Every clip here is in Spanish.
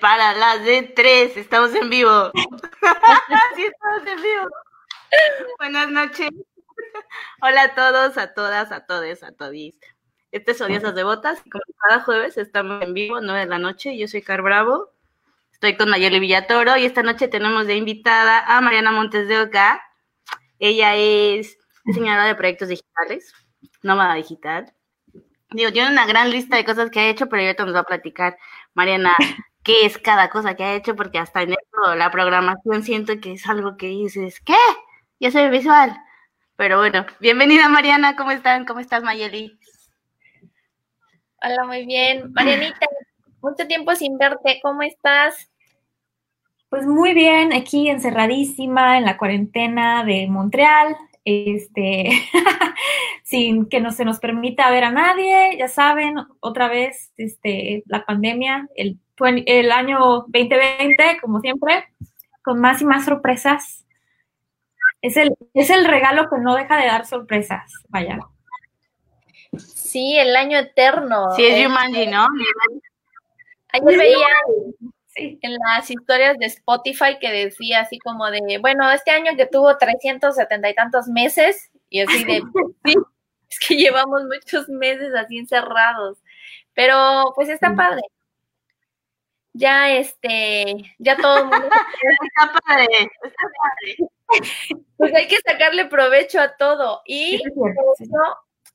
para las de tres, estamos en vivo. sí, estamos en vivo. Buenas noches. Hola a todos, a todas, a todos, a todis. Este es Odiosas Devotas y como cada jueves estamos en vivo, 9 de la noche. Yo soy Car Bravo. Estoy con Mayeli Villatoro y esta noche tenemos de invitada a Mariana Montes de Oca. Ella es diseñadora de proyectos digitales, nómada digital. Digo, tiene una gran lista de cosas que ha hecho, pero ahorita nos va a platicar Mariana qué es cada cosa que ha hecho, porque hasta en esto, la programación siento que es algo que dices, ¿qué? Ya soy visual. Pero bueno, bienvenida Mariana, ¿cómo están? ¿Cómo estás Mayeli? Hola, muy bien. Marianita, mucho tiempo sin verte, ¿cómo estás? Pues muy bien, aquí encerradísima en la cuarentena de Montreal, este, sin que no se nos permita ver a nadie, ya saben, otra vez, este, la pandemia, el, el año 2020, como siempre, con más y más sorpresas. Es el, es el regalo que no deja de dar sorpresas, vaya. Sí, el año eterno. Sí, es Jumanji, ¿no? Ayer veía en las historias de Spotify que decía así como de, bueno, este año que tuvo 370 y tantos meses, y así de, sí, es que llevamos muchos meses así encerrados, pero pues está padre. Ya este, ya todo el mundo está padre, está padre. Pues hay que sacarle provecho a todo y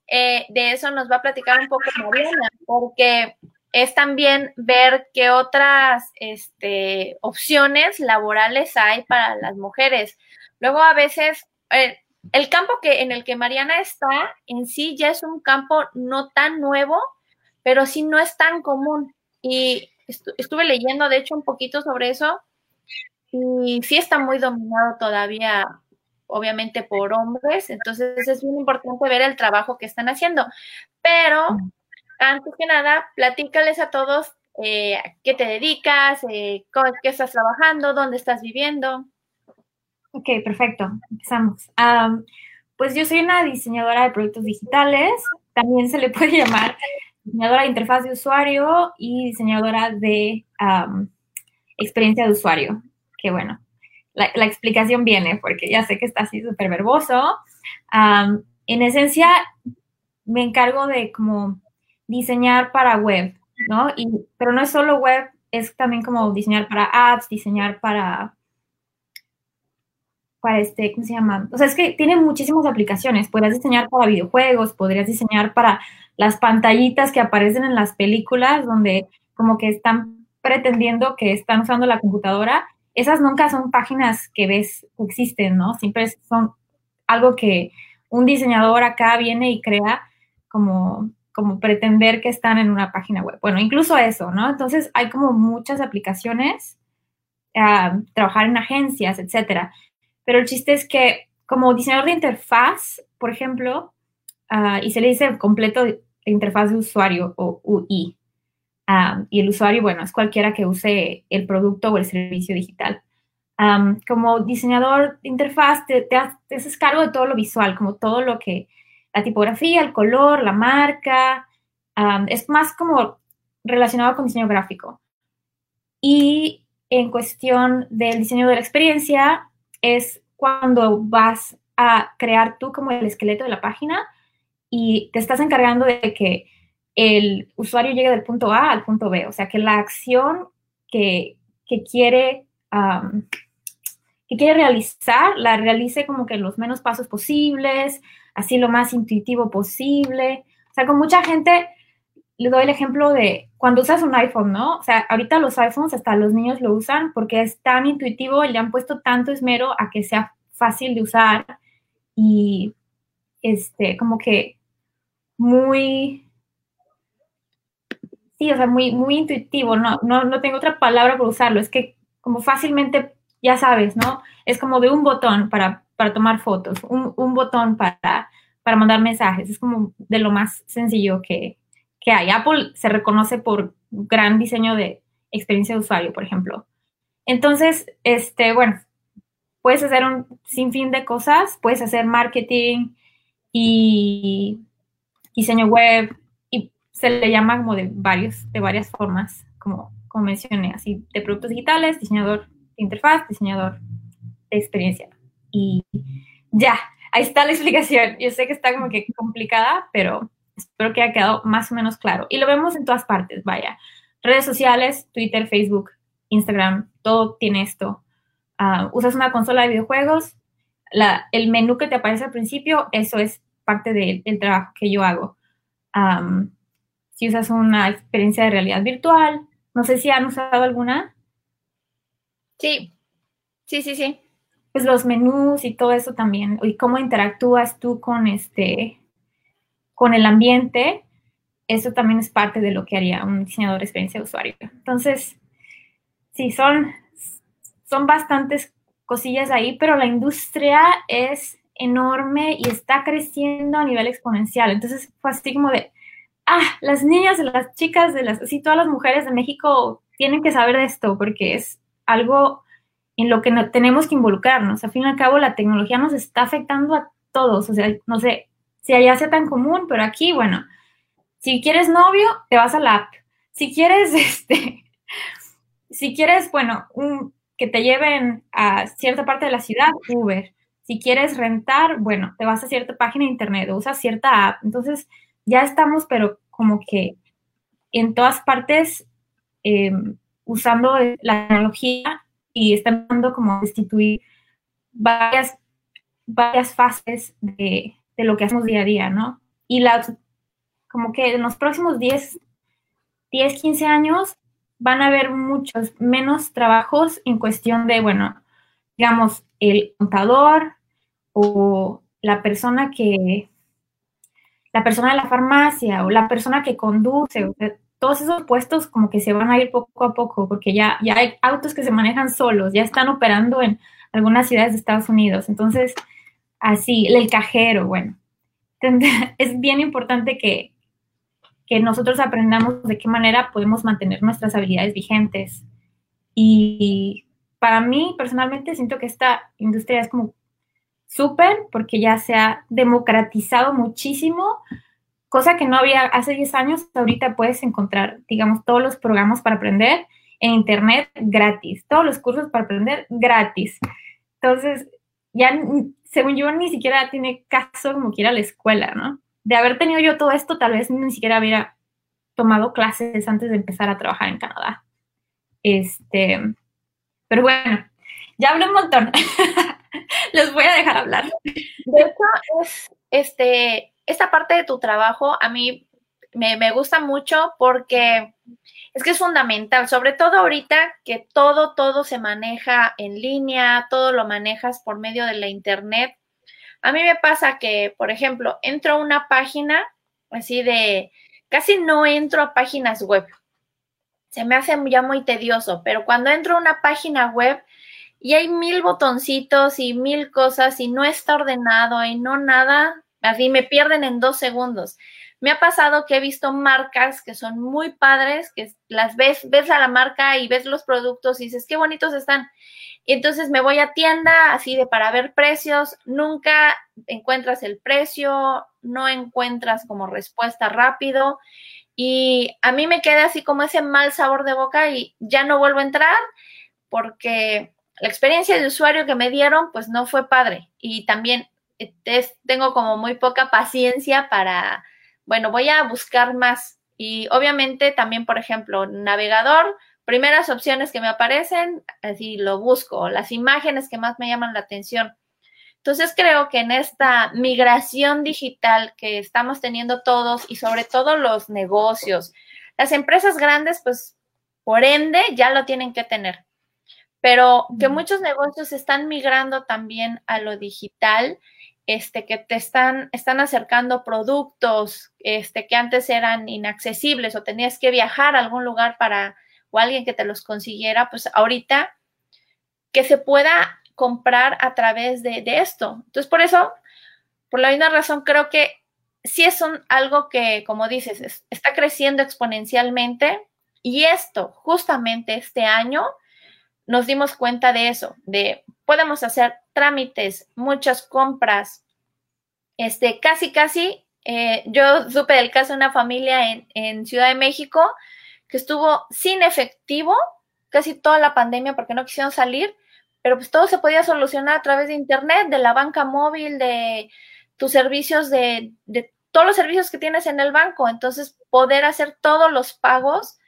eh, de eso nos va a platicar un poco Mariana, porque es también ver qué otras este, opciones laborales hay para las mujeres. Luego a veces eh, el campo que en el que Mariana está en sí ya es un campo no tan nuevo, pero sí no es tan común. Y estuve leyendo de hecho un poquito sobre eso y sí está muy dominado todavía obviamente por hombres, entonces es muy importante ver el trabajo que están haciendo. Pero antes que nada, platícales a todos eh, qué te dedicas, eh, qué estás trabajando, dónde estás viviendo. Ok, perfecto. Empezamos. pues yo soy una diseñadora de productos digitales. También se le puede llamar diseñadora de interfaz de usuario y diseñadora de experiencia de usuario. Que bueno, la, explicación viene porque ya sé que está así súper verboso. en esencia, me encargo de como diseñar para web, ¿no? Y, pero no es solo web, es también como diseñar para apps, diseñar para, para este, ¿cómo se llama? O sea, es que tiene muchísimas aplicaciones. Podrías diseñar para videojuegos, podrías diseñar para las pantallitas que aparecen en las películas donde como que están pretendiendo que están usando la computadora. Esas nunca son páginas que ves que existen, ¿no? Siempre son algo que un diseñador acá viene y crea como como pretender que están en una página web. Bueno, incluso eso, ¿no? Entonces hay como muchas aplicaciones, ah, trabajar en agencias, etcétera. Pero el chiste es que como diseñador de interfaz, por ejemplo, ah, y se le dice completo de interfaz de usuario o UI, ah, y el usuario, bueno, es cualquiera que use el producto o el servicio digital. como diseñador de interfaz, te, te, haces cargo de todo lo visual, como todo lo que la tipografía, el color, la marca, es más como relacionado con diseño gráfico. Y en cuestión del diseño de la experiencia, es cuando vas a crear tú como el esqueleto de la página y te estás encargando de que el usuario llegue del punto A al punto B, o sea, que la acción que, quiere, que quiere realizar la realice como que los menos pasos posibles, así lo más intuitivo posible. O sea, con mucha gente le doy el ejemplo de cuando usas un iPhone, ¿no? O sea, ahorita los iPhones hasta los niños lo usan porque es tan intuitivo y le han puesto tanto esmero a que sea fácil de usar y este, como que muy sí, o sea, muy, muy intuitivo, no, no, no tengo otra palabra para usarlo, es que como fácilmente, ya sabes, ¿no? Es como de un botón para, para tomar fotos, un, un botón para, para mandar mensajes, es como de lo más sencillo que, que hay. Apple se reconoce por gran diseño de experiencia de usuario, por ejemplo. Entonces, este, bueno, puedes hacer un sinfín de cosas, puedes hacer marketing y diseño web y se le llama como de varios, de varias formas, como, como mencioné, así de productos digitales, diseñador de interfaz, diseñador de experiencia. Y ya, ahí está la explicación. Yo sé que está como que complicada, pero espero que haya quedado más o menos claro. Y lo vemos en todas partes, vaya. Redes sociales, Twitter, Facebook, Instagram, todo tiene esto. Ah, usas una consola de videojuegos, la, el menú que te aparece al principio, eso es parte del trabajo que yo hago. si usas una experiencia de realidad virtual, no sé si han usado alguna. Sí, sí, sí, sí. Pues los menús y todo eso también, y cómo interactúas tú con este, con el ambiente, eso también es parte de lo que haría un diseñador de experiencia de usuario. Entonces, sí, son, son bastantes cosillas ahí, pero la industria es enorme y está creciendo a nivel exponencial. Entonces fue así como de, ah, las niñas, las chicas, de las, así todas las mujeres de México tienen que saber de esto porque es algo en lo que no, tenemos que involucrarnos. Al fin y al cabo, la tecnología nos está afectando a todos. O sea, no sé si allá sea tan común, pero aquí, bueno, si quieres novio, te vas a la app. Si quieres, este, si quieres, bueno, un, que te lleven a cierta parte de la ciudad, Uber. Si quieres rentar, bueno, te vas a cierta página de internet o usas cierta app. Entonces, ya estamos, pero como que en todas partes em, usando la tecnología y están dando como destituir varias, varias fases de, de, lo que hacemos día a día, ¿no? Y las, como que en los próximos 10, 10, 15 años van a haber muchos menos trabajos en cuestión de, bueno, digamos, el contador o la persona que, la persona de la farmacia o la persona que conduce, todos esos puestos como que se van a ir poco a poco porque ya, ya hay autos que se manejan solos, ya están operando en algunas ciudades de Estados Unidos. Entonces, así, el cajero, bueno, es bien importante que, que nosotros aprendamos de qué manera podemos mantener nuestras habilidades vigentes. Y para mí, personalmente, siento que esta industria es como súper porque ya se ha democratizado muchísimo, cosa que no había hace 10 años. Ahorita puedes encontrar, digamos, todos los programas para aprender en Internet gratis, todos los cursos para aprender gratis. Entonces, ya, según yo, ni siquiera tiene caso como quiera la escuela, ¿no? de haber tenido yo todo esto, tal vez ni siquiera hubiera tomado clases antes de empezar a trabajar en Canadá. Este, pero bueno, ya hablé un montón. Les voy a dejar hablar. De hecho, es, este, esta parte de tu trabajo a mí me, me gusta mucho porque es que es fundamental, sobre todo ahorita que todo, todo se maneja en línea, todo lo manejas por medio de la internet a mí me pasa que, por ejemplo, entro a una página así de, casi no entro a páginas web. Se me hace ya muy tedioso, pero cuando entro a una página web y hay mil botoncitos y mil cosas y no está ordenado y no nada, así me pierden en dos segundos. Me ha pasado que he visto marcas que son muy padres, que las ves, ves a la marca y ves los productos y dices, qué bonitos están. Y entonces me voy a tienda así de para ver precios, nunca encuentras el precio, no encuentras como respuesta rápido y a mí me queda así como ese mal sabor de boca y ya no vuelvo a entrar porque la experiencia de usuario que me dieron pues no fue padre y también eh, tengo como muy poca paciencia para, bueno, voy a buscar más y obviamente también, por ejemplo, navegador, primeras opciones que me aparecen, así lo busco, las imágenes que más me llaman la atención. Entonces creo que en esta migración digital que estamos teniendo todos y sobre todo los negocios, las empresas grandes, pues por ende ya lo tienen que tener, pero que muchos negocios están migrando también a lo digital este, que te están, están acercando productos este, que antes eran inaccesibles o tenías que viajar a algún lugar para o alguien que te los consiguiera, pues ahorita que se pueda comprar a través de, de esto. Entonces, por eso, por la misma razón, creo que sí es un, algo que, como dices, está creciendo exponencialmente. Y esto, justamente este año, nos dimos cuenta de eso, de podemos hacer trámites, muchas compras, este, casi, casi, eh, yo supe del caso de una familia en, en Ciudad de México que estuvo sin efectivo casi toda la pandemia porque no quisieron salir, pero pues todo se podía solucionar a través de internet, de la banca móvil, de tus servicios, de, de todos los servicios que tienes en el banco. Entonces, poder hacer todos los pagos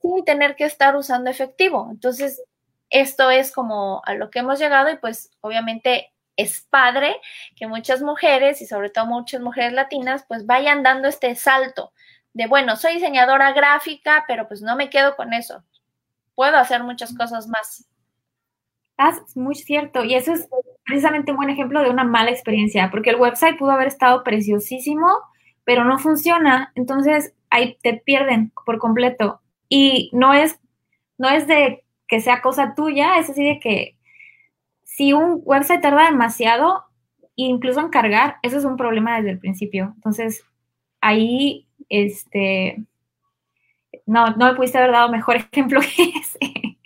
sin tener que estar usando efectivo. Entonces, esto es como a lo que hemos llegado y pues obviamente es padre que muchas mujeres y sobre todo muchas mujeres latinas pues vayan dando este salto de, bueno, soy diseñadora gráfica, pero pues no me quedo con eso. Puedo hacer muchas cosas más. Ah, es muy cierto. Y eso es precisamente un buen ejemplo de una mala experiencia, porque el website pudo haber estado preciosísimo, pero no funciona. Entonces ahí te pierden por completo. Y no es, no es de que sea cosa tuya, es así de que si un website tarda demasiado, incluso en cargar, eso es un problema desde el principio. Entonces, ahí, este, no, no me pudiste haber dado mejor ejemplo que ese.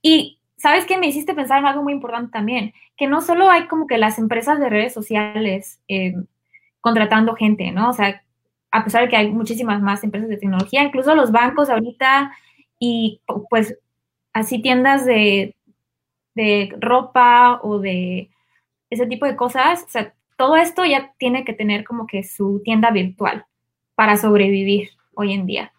Y, ¿sabes qué? Me hiciste pensar en algo muy importante también, que no solo hay como que las empresas de redes sociales eh, contratando gente, ¿no? O sea, a pesar de que hay muchísimas más empresas de tecnología, incluso los bancos ahorita y pues así tiendas de, de ropa o de ese tipo de cosas, o sea, todo esto ya tiene que tener como que su tienda virtual para sobrevivir hoy en día.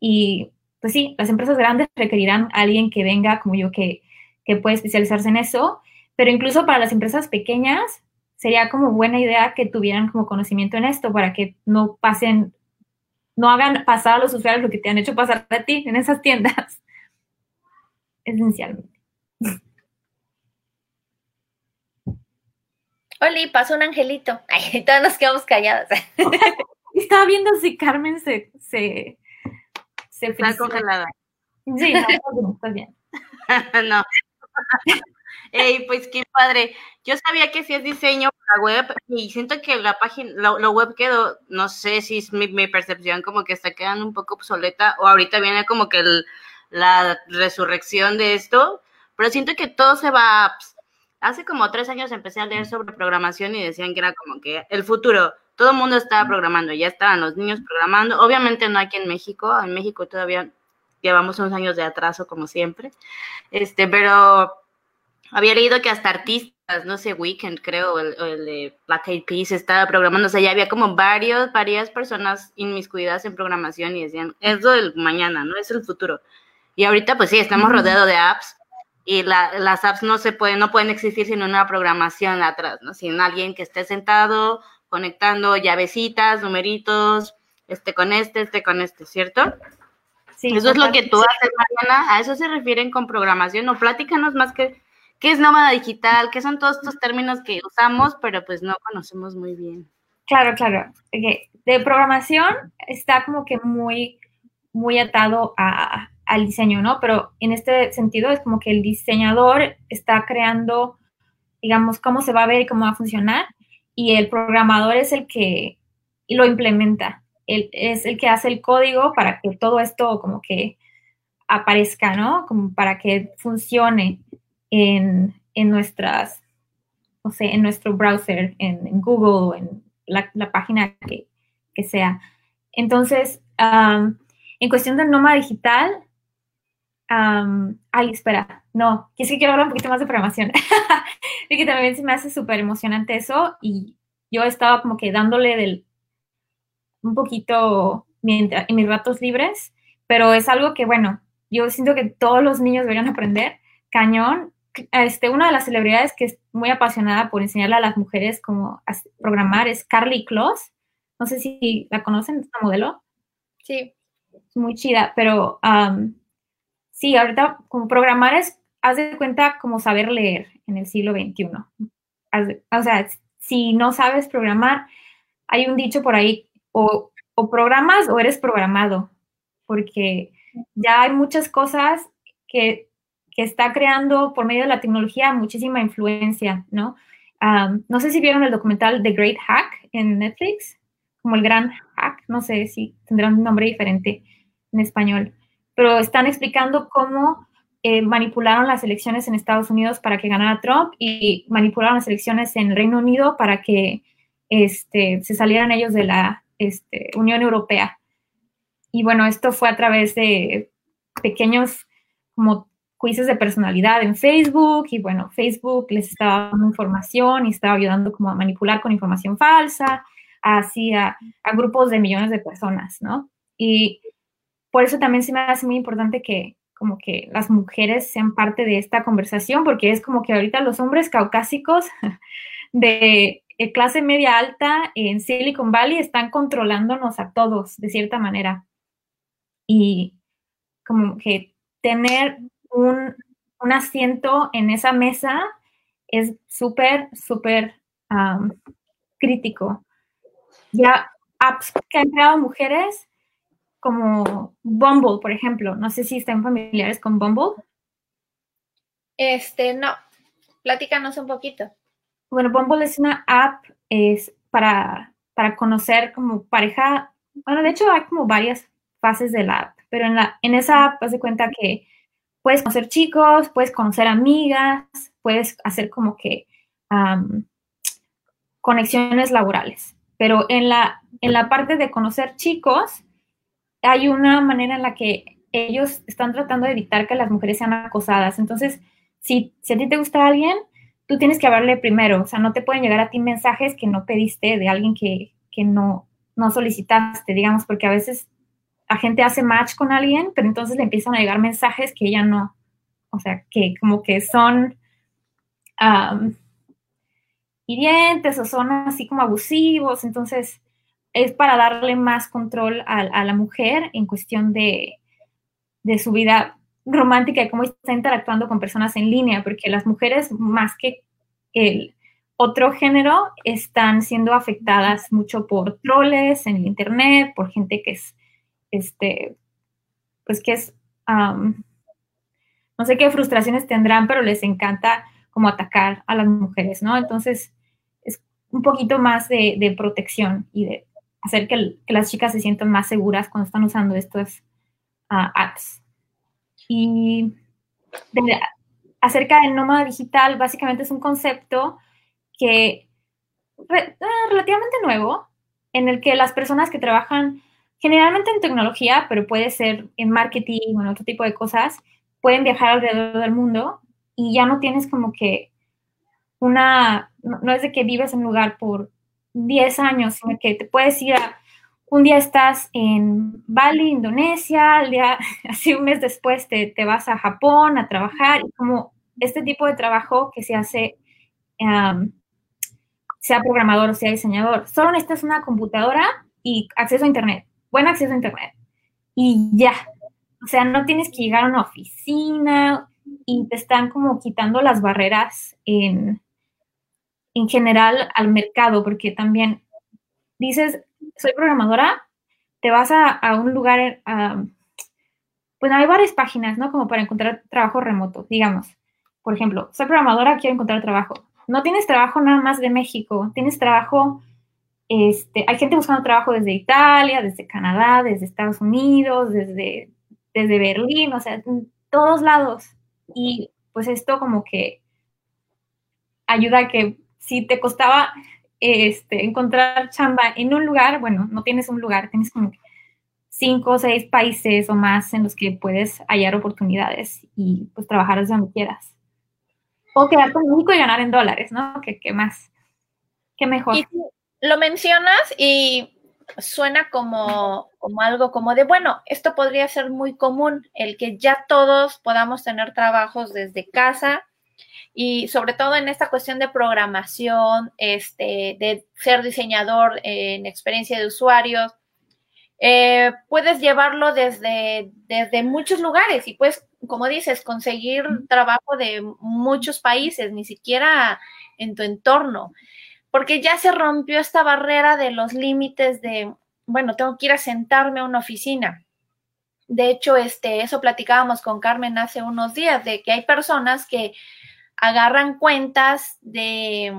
Y pues sí, las empresas grandes requerirán a alguien que venga como yo que, que puede especializarse en eso, pero incluso para las empresas pequeñas sería como buena idea que tuvieran como conocimiento en esto para que no pasen, no hagan pasar a los usuarios lo que te han hecho pasar a ti en esas tiendas esencialmente. Oli, pasó un angelito. Ay, todos nos quedamos calladas. Estaba viendo si Carmen se... se, se Está congelada. Sí, no, está bien. no. Ey, pues qué padre. Yo sabía que si es diseño para web y siento que la página, lo, web quedó, no sé si es mi, mi, percepción como que está quedando un poco obsoleta o ahorita viene como que el, la resurrección de esto, pero siento que todo se va Hace como tres años empecé a leer sobre programación y decían que era como que el futuro, todo el mundo estaba programando, ya estaban los niños programando, obviamente no aquí en México, en México todavía llevamos unos años de atraso como siempre, este, pero había leído que hasta artistas, no sé, Weekend creo, el, el de Black Eyed Peas estaba programando, o sea, ya había como varios, varias personas inmiscuidas en programación y decían, es lo del mañana, ¿no? Es el futuro. Y ahorita, pues sí, estamos rodeados de apps y las apps no se pueden, no pueden existir sin una programación atrás, ¿no? Sin alguien que esté sentado conectando llavecitas, numeritos, este con este, este con este, ¿cierto? Sí. Eso es lo que tú haces, Mariana. ¿A eso se refieren con programación? O pláticanos más que qué es nómada digital, qué son todos estos términos que usamos, pero pues no conocemos muy bien. Claro, claro. De programación está como que muy, muy atado a, al diseño, ¿no? Pero en este sentido es como que el diseñador está creando, digamos, cómo se va a ver y cómo va a funcionar, y el programador es el que lo implementa, él es el que hace el código para que todo esto como que aparezca, ¿no? Como para que funcione en, nuestras, no sé, en nuestro browser, en, Google o en la, página que, sea. Entonces, en cuestión de Noma Digital, ay, espera, no, es que quiero hablar un poquito más de programación. y que también se me hace súper emocionante eso y yo estaba como que dándole del un poquito mientras, en mis ratos libres, pero es algo que, bueno, yo siento que todos los niños deberían aprender. Cañón, este, una de las celebridades que es muy apasionada por enseñarle a las mujeres cómo programar es Carly Kloss. No sé si la conocen, esta modelo. Sí. Muy chida, pero Sí, ahorita como programar es, haz de cuenta como saber leer en el siglo XXI. o sea, si no sabes programar, hay un dicho por ahí, o, o programas o eres programado, porque ya hay muchas cosas que, que, está creando por medio de la tecnología muchísima influencia, ¿no? no sé si vieron el documental The Great Hack en Netflix, como el gran hack, no sé si tendrá un nombre diferente en español, pero están explicando cómo eh, manipularon las elecciones en Estados Unidos para que ganara Trump y manipularon las elecciones en Reino Unido para que este, se salieran ellos de la este, Unión Europea. Y bueno, esto fue a través de pequeños como quizzes de personalidad en Facebook y bueno, Facebook les estaba dando información y estaba ayudando como a manipular con información falsa, así a, grupos de millones de personas, ¿no? Y por eso también se me hace muy importante que como que las mujeres sean parte de esta conversación, porque es como que ahorita los hombres caucásicos de clase media alta en Silicon Valley están controlándonos a todos de cierta manera. Y como que tener un, asiento en esa mesa es súper, súper crítico. Ya apps que han creado mujeres como Bumble, por ejemplo. No sé si están familiares con Bumble. Este, no. Platícanos un poquito. Bueno, Bumble es una app es para, para conocer como pareja. Bueno, de hecho hay como varias fases de la app, pero en, la, en esa app haz de cuenta que puedes conocer chicos, puedes conocer amigas, puedes hacer como que conexiones laborales. Pero en la, en la parte de conocer chicos, hay una manera en la que ellos están tratando de evitar que las mujeres sean acosadas. Entonces, si, si a ti te gusta alguien, tú tienes que hablarle primero. O sea, no te pueden llegar a ti mensajes que no pediste de alguien que, que no, no solicitaste, digamos, porque a veces la gente hace match con alguien, pero entonces le empiezan a llegar mensajes que ella no, o sea, que como que son hirientes o son así como abusivos, entonces es para darle más control a, la mujer en cuestión de, de, su vida romántica y cómo está interactuando con personas en línea, porque las mujeres más que el otro género están siendo afectadas mucho por troles en el internet, por gente que es este, pues que es, no sé qué frustraciones tendrán, pero les encanta como atacar a las mujeres, ¿no? Entonces, es un poquito más de, protección y de hacer que, las chicas se sientan más seguras cuando están usando estos uh, apps. Y acerca del nómada digital, básicamente es un concepto que ah, relativamente nuevo, en el que las personas que trabajan generalmente en tecnología, pero puede ser en marketing o en otro tipo de cosas, pueden viajar alrededor del mundo y ya no tienes como que una, no, es de que vives en un lugar por 10 años, sino que te puedes ir a, un día estás en Bali, Indonesia, al día, así un mes después te, te, vas a Japón a trabajar y como este tipo de trabajo que se hace, sea programador o sea diseñador, solo necesitas una computadora y acceso a Internet buen acceso a Internet. Y ya. O sea, no tienes que llegar a una oficina y te están como quitando las barreras en, en general al mercado, porque también dices, soy programadora, te vas a, un lugar, pues hay varias páginas, ¿no? Como para encontrar trabajo remoto, digamos. Por ejemplo, soy programadora, quiero encontrar trabajo. No tienes trabajo nada más de México, tienes trabajo este, hay gente buscando trabajo desde Italia, desde Canadá, desde Estados Unidos, desde, desde Berlín, o sea, todos lados. Y pues esto como que ayuda a que si te costaba este, encontrar chamba en un lugar, bueno, no tienes un lugar, tienes como cinco o seis países o más en los que puedes hallar oportunidades y pues trabajar desde donde quieras. O quedarte en México y ganar en dólares, ¿no? ¿Qué, más? ¿Qué mejor? lo mencionas y suena como, como algo como de, bueno, esto podría ser muy común, el que ya todos podamos tener trabajos desde casa y sobre todo en esta cuestión de programación, este, de ser diseñador en experiencia de usuarios, eh, puedes llevarlo desde, desde muchos lugares y pues, como dices, conseguir trabajo de muchos países, ni siquiera en tu entorno. porque ya se rompió esta barrera de los límites de, bueno, tengo que ir a sentarme a una oficina. De hecho, este, eso platicábamos con Carmen hace unos días, de que hay personas que agarran cuentas de,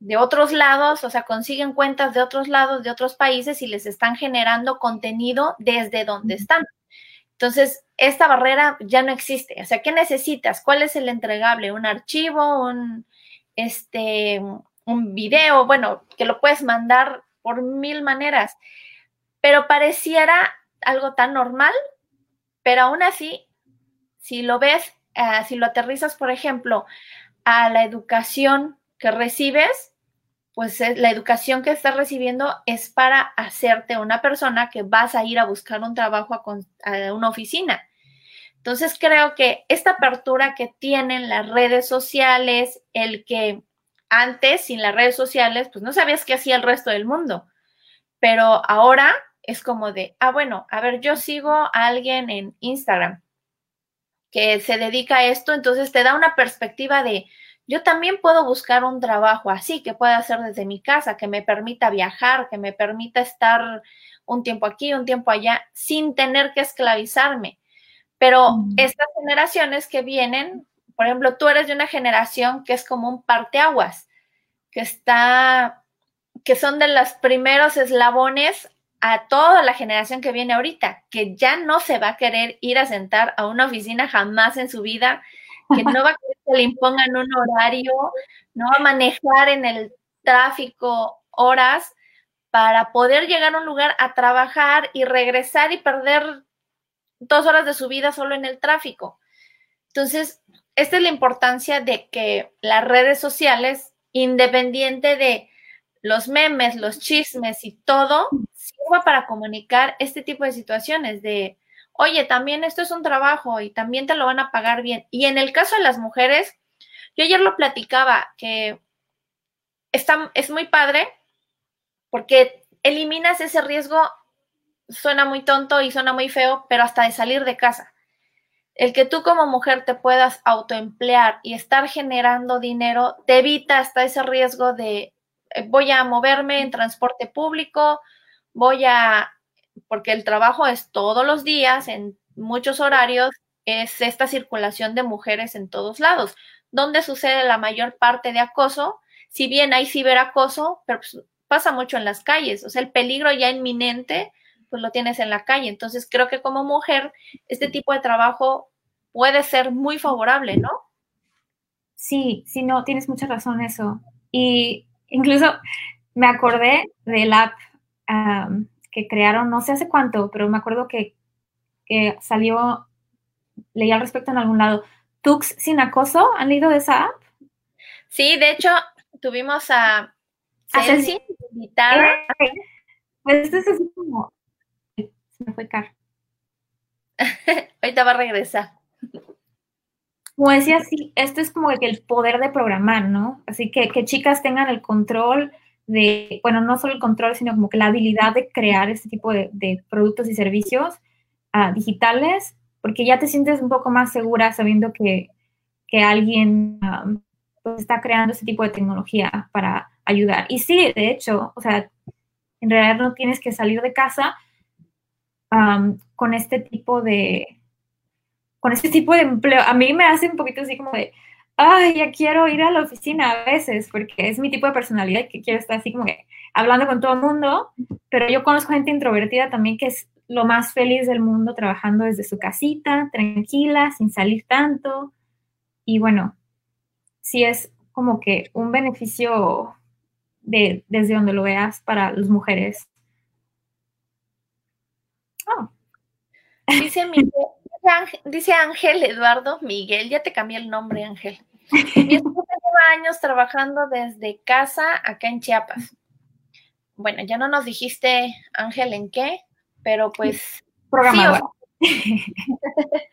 de otros lados, o sea, consiguen cuentas de otros lados, de otros países y les están generando contenido desde donde están. Entonces, esta barrera ya no existe. O sea, ¿qué necesitas? ¿Cuál es el entregable? ¿Un archivo? ¿Un, este, un video? Bueno, que lo puedes mandar por mil maneras, pero pareciera algo tan normal, pero aún así, si lo ves, uh, si lo aterrizas, por ejemplo, a la educación que recibes, pues la educación que estás recibiendo es para hacerte una persona que vas a ir a buscar un trabajo a, una oficina. Entonces creo que esta apertura que tienen las redes sociales, el que antes sin las redes sociales, pues no sabías qué hacía el resto del mundo, pero ahora es como de, ah, bueno, a ver, yo sigo a alguien en Instagram que se dedica a esto, entonces te da una perspectiva de, yo también puedo buscar un trabajo así, que pueda hacer desde mi casa, que me permita viajar, que me permita estar un tiempo aquí, un tiempo allá, sin tener que esclavizarme. Pero estas generaciones que vienen, por ejemplo, tú eres de una generación que es como un parteaguas, que está, que son de los primeros eslabones a toda la generación que viene ahorita, que ya no se va a querer ir a sentar a una oficina jamás en su vida, que no va a querer que le impongan un horario, no va a manejar en el tráfico horas para poder llegar a un lugar a trabajar y regresar y perder dos horas de su vida solo en el tráfico. Entonces, esta es la importancia de que las redes sociales, independiente de los memes, los chismes y todo, para comunicar este tipo de situaciones de oye, también esto es un trabajo y también te lo van a pagar bien. Y en el caso de las mujeres, yo ayer lo platicaba, que está, es muy padre porque eliminas ese riesgo, suena muy tonto y suena muy feo, pero hasta de salir de casa. El que tú como mujer te puedas autoemplear y estar generando dinero te evita hasta ese riesgo de voy a moverme en transporte público, voy a porque el trabajo es todos los días, en muchos horarios, es esta circulación de mujeres en todos lados, donde sucede la mayor parte de acoso, si bien hay ciberacoso, pero pues, pasa mucho en las calles, o sea, el peligro ya inminente, pues lo tienes en la calle. Entonces, creo que como mujer, este tipo de trabajo puede ser muy favorable, ¿no? Sí, sí, no, tienes mucha razón eso. Y incluso me acordé del app que crearon, no sé hace cuánto, pero me acuerdo que, que salió, leí al respecto en algún lado, Tux sin acoso, ¿han leído esa app? Sí, de hecho, tuvimos a Celsi invitada. Eh, pues esto es así como, se me fue Car. Ahorita va a regresar. Como decía, sí, esto es como el poder de programar, ¿no? Así que que chicas tengan el control de, bueno, no solo el control, sino como que la habilidad de crear este tipo de, productos y servicios ah, digitales, porque ya te sientes un poco más segura sabiendo que, alguien pues, está creando este tipo de tecnología para ayudar. Y sí, de hecho, o sea, en realidad no tienes que salir de casa con este tipo de con este tipo de empleo. A mí me hace un poquito así como de, ay, ya quiero ir a la oficina a veces, porque es mi tipo de personalidad que quiero estar así como que hablando con todo el mundo, pero yo conozco gente introvertida también que es lo más feliz del mundo trabajando desde su casita, tranquila, sin salir tanto. Y bueno, sí es como que un beneficio de, desde donde lo veas para las mujeres. Oh. Dice mi dice Ángel Eduardo Miguel, ya te cambié el nombre, Ángel. Mi esposa lleva años trabajando desde casa acá en Chiapas. Bueno, ya no nos dijiste, Ángel, en qué, pero pues. Programador.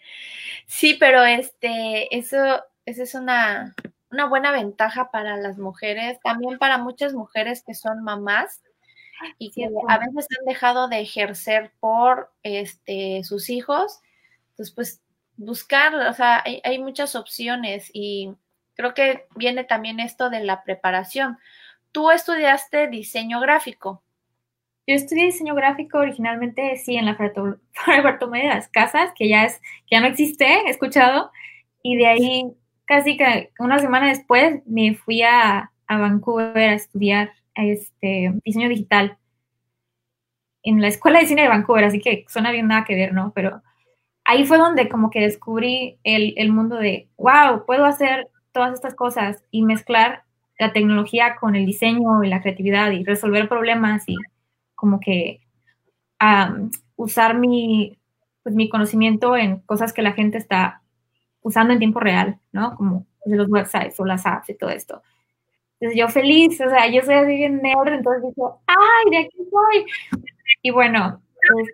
Sí, pero este, eso, eso es una, una buena ventaja para las mujeres, también para muchas mujeres que son mamás y que a veces han dejado de ejercer por este, sus hijos entonces, pues buscar, o sea, hay, muchas opciones y creo que viene también esto de la preparación, tú estudiaste diseño gráfico. Yo estudié diseño gráfico originalmente, sí, en la Bartolomé de las Casas, que ya, es, que ya no existe, he escuchado, y de ahí casi que una semana después me fui a, a Vancouver a estudiar este, diseño digital en la Escuela de Cine de Vancouver, así que suena bien nada que ver, ¿no? Pero ahí fue donde como que descubrí el, el mundo de, wow, puedo hacer todas estas cosas y mezclar la tecnología con el diseño y la creatividad y resolver problemas y como que usar mi, pues, mi conocimiento en cosas que la gente está usando en tiempo real, ¿no? Como los websites o las apps y todo esto. Entonces yo feliz, o sea, yo soy así bien nerd, entonces dije, ¡ay, de aquí soy! Y bueno, pues,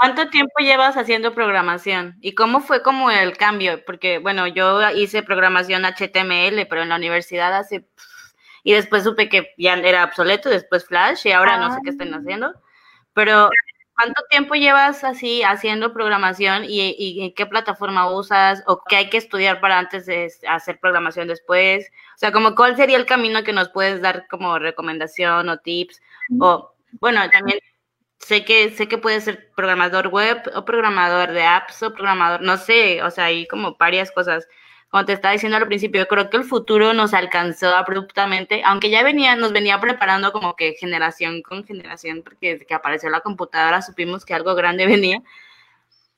¿Cuánto tiempo llevas haciendo programación? ¿Y cómo fue como el cambio? Porque, bueno, yo hice programación HTML, pero en la universidad hace y después supe que ya era obsoleto, después Flash y ahora no sé qué están ah. haciendo. Pero, ¿cuánto tiempo llevas así haciendo programación y, y, qué plataforma usas o qué hay que estudiar para antes de hacer programación después? O sea, como cuál sería el camino que nos puedes dar como recomendación o tips o bueno, también sé que sé que puedes ser programador web o programador de apps o programador, no sé, o sea, hay como varias cosas como te estaba diciendo al principio, creo que el futuro nos alcanzó abruptamente, aunque ya venía, nos venía preparando como que generación con generación, porque desde que apareció la computadora supimos que algo grande venía.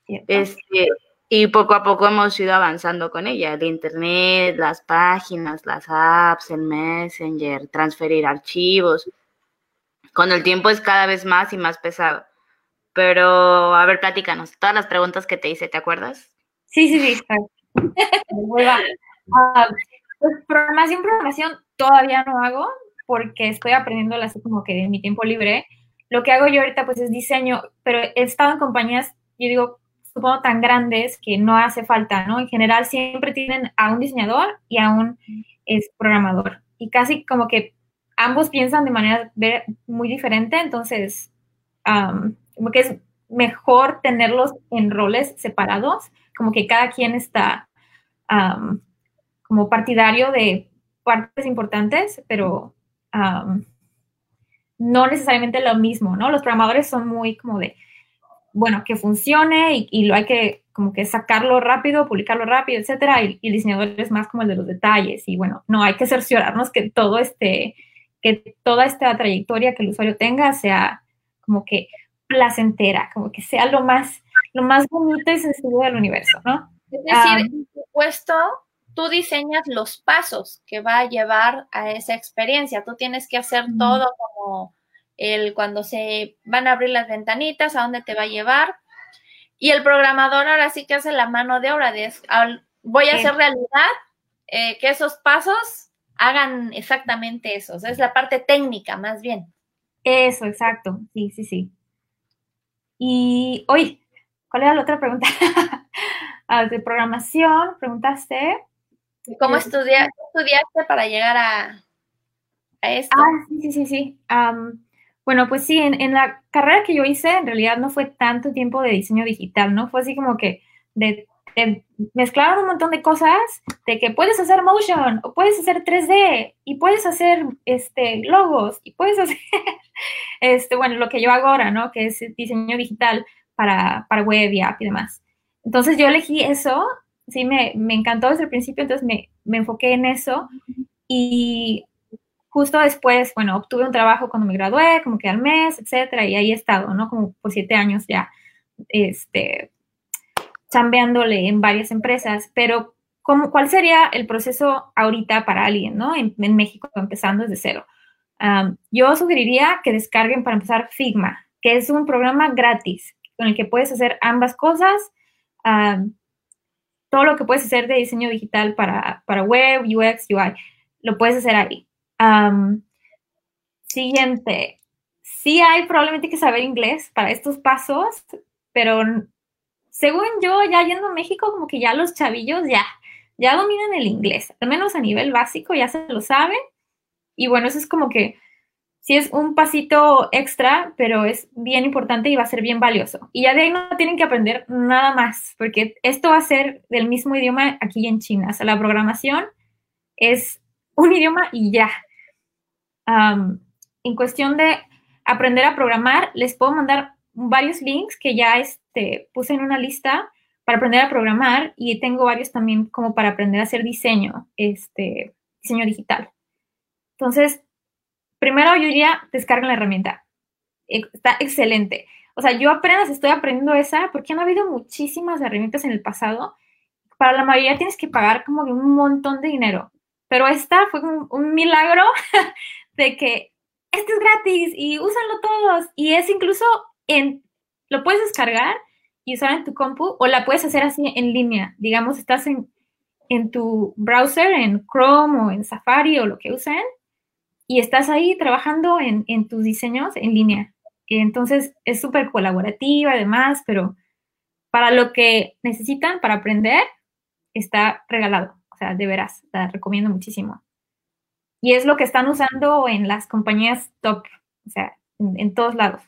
Este, y poco a poco hemos ido avanzando con ella, el internet, las páginas, las apps, el messenger, transferir archivos. Con el tiempo es cada vez más y más pesado. Pero, a ver, platícanos, todas las preguntas que te hice, ¿te acuerdas? Sí, sí, sí. Ah, pues programación, programación todavía no hago porque estoy aprendiendo así como que en mi tiempo libre. Lo que hago yo ahorita pues es diseño, pero he estado en compañías, yo digo, supongo tan grandes que no hace falta, ¿no? En general siempre tienen a un diseñador y a un es, programador. Y casi como que ambos piensan de manera muy diferente, entonces como que es mejor tenerlos en roles separados como que cada quien está como partidario de partes importantes, pero no necesariamente lo mismo, ¿no? Los programadores son muy como de, bueno, que funcione y, lo hay que como que sacarlo rápido, publicarlo rápido, etcétera, y, el diseñador es más como el de los detalles y bueno, no hay que cerciorarnos que todo este, que toda esta trayectoria que el usuario tenga sea como que placentera, como que sea lo más lo más bonito y sencillo del universo, ¿no? Es decir, ah, en tu puesto tú diseñas los pasos que va a llevar a esa experiencia. Tú tienes que hacer todo como el cuando se van a abrir las ventanitas, a dónde te va a llevar. Y el programador ahora sí que hace la mano de obra de voy a hacer realidad eh, que esos pasos hagan exactamente eso. es la parte técnica más bien. Eso, exacto. Sí, sí, sí. Y hoy, ¿Cuál era la otra pregunta? Ah, de programación, preguntaste. ¿Cómo estudiaste para llegar a, a esto? Ah, sí, sí, sí, sí. bueno, pues sí, en, la carrera que yo hice, en realidad no fue tanto tiempo de diseño digital, ¿no? Fue así como que de, mezclaron un montón de cosas de que puedes hacer motion o puedes hacer 3D y puedes hacer este, logos y puedes hacer, este, bueno, lo que yo hago ahora, ¿no? Que es diseño digital para, para web y app y demás. Entonces yo elegí eso, sí, me, me encantó desde el principio, entonces me, me, enfoqué en eso y justo después, bueno, obtuve un trabajo cuando me gradué, como que al mes, etcétera, y ahí he estado, ¿no? Como por siete años ya, este, chambeándole en varias empresas, pero ¿cómo, ¿cuál sería el proceso ahorita para alguien, ¿no? En, México, empezando desde cero. yo sugeriría que descarguen para empezar Figma, que es un programa gratis con el que puedes hacer ambas cosas. todo lo que puedes hacer de diseño digital para, web, UX, UI, lo puedes hacer ahí. siguiente. Sí hay probablemente que saber inglés para estos pasos, pero según yo, ya yendo a México, como que ya los chavillos ya, ya dominan el inglés, al menos a nivel básico, ya se lo saben. Y bueno, eso es como que sí es un pasito extra, pero es bien importante y va a ser bien valioso. Y ya de ahí no tienen que aprender nada más, porque esto va a ser del mismo idioma aquí en China. O sea, la programación es un idioma y ya. en cuestión de aprender a programar, les puedo mandar varios links que ya este, puse en una lista para aprender a programar y tengo varios también como para aprender a hacer diseño, este, diseño digital. Entonces, primero yo diría, descarguen la herramienta. Está excelente. O sea, yo apenas estoy aprendiendo esa porque han habido muchísimas herramientas en el pasado. Para la mayoría tienes que pagar como de un montón de dinero. Pero esta fue un, milagro de que esto es gratis y úsanlo todos. Y es incluso en, lo puedes descargar y usar en tu compu o la puedes hacer así en línea. Digamos, estás en, en tu browser, en Chrome o en Safari o lo que usen y estás ahí trabajando en, en tus diseños en línea. Entonces es súper colaborativa además, pero para lo que necesitan para aprender, está regalado. O sea, de veras, la recomiendo muchísimo. Y es lo que están usando en las compañías top, o sea, en, todos lados.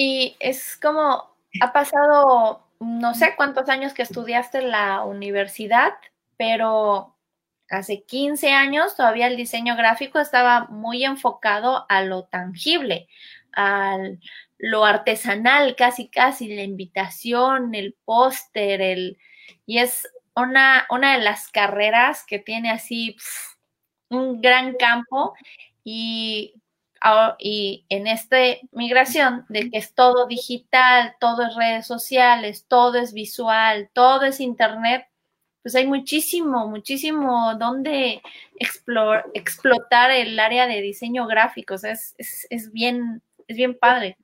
Y es como, ha pasado no sé cuántos años que estudiaste en la universidad, pero hace 15 años todavía el diseño gráfico estaba muy enfocado a lo tangible, a lo artesanal, casi casi, la invitación, el póster, el... Y es una, una de las carreras que tiene así un gran campo y, y en esta migración de que es todo digital, todo es redes sociales, todo es visual, todo es internet, pues hay muchísimo, muchísimo donde explotar el área de diseño gráfico. O sea, es, es, bien, es bien padre.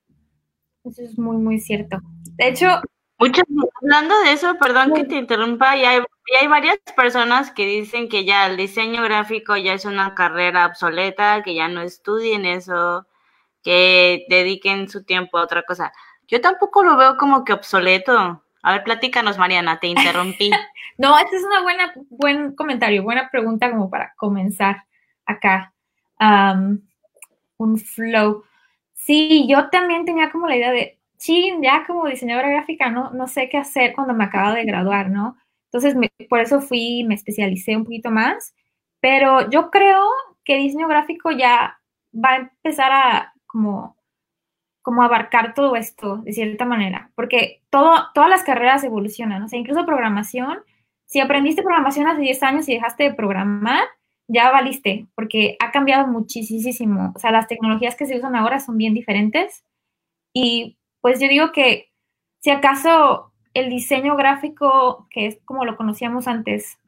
Eso es muy, muy cierto. De hecho, Muchas, hablando de eso, perdón que te interrumpa, ya hay, hay, varias personas que dicen que ya el diseño gráfico ya es una carrera obsoleta, que ya no estudien eso, que dediquen su tiempo a otra cosa. Yo tampoco lo veo como que obsoleto. A ver, platícanos, Mariana, te interrumpí. no, este es una buena, buen comentario, buena pregunta como para comenzar acá. un flow. Sí, yo también tenía como la idea de, sí, ya como diseñadora gráfica no, no sé qué hacer cuando me acabo de graduar, ¿no? Entonces, por eso fui, me especialicé un poquito más, pero yo creo que diseño gráfico ya va a empezar a como como abarcar todo esto de cierta manera, porque todo, todas las carreras evolucionan, o sea, incluso programación, si aprendiste programación hace 10 años y dejaste de programar, ya valiste, porque ha cambiado muchísimo, o sea, las tecnologías que se usan ahora son bien diferentes y pues yo digo que si acaso el diseño gráfico, que es como lo conocíamos antes,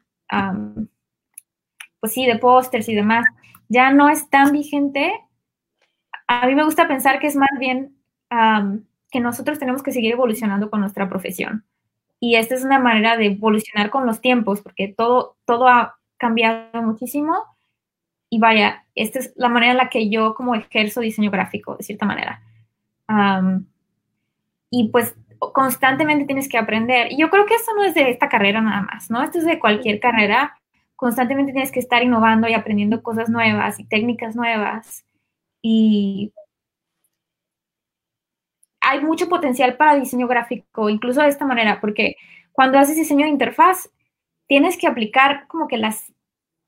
pues sí, de pósters y demás, ya no es tan vigente, a mí me gusta pensar que es más bien que nosotros tenemos que seguir evolucionando con nuestra profesión. Y esta es una manera de evolucionar con los tiempos, porque todo, todo ha cambiado muchísimo. Y vaya, esta es la manera en la que yo como ejerzo diseño gráfico, de cierta manera. Y pues constantemente tienes que aprender. Y yo creo que esto no es de esta carrera nada más, ¿no? Esto es de cualquier carrera. Constantemente tienes que estar innovando y aprendiendo cosas nuevas y técnicas nuevas. Y hay mucho potencial para diseño gráfico, incluso de esta manera, porque cuando haces diseño de interfaz, tienes que aplicar como que las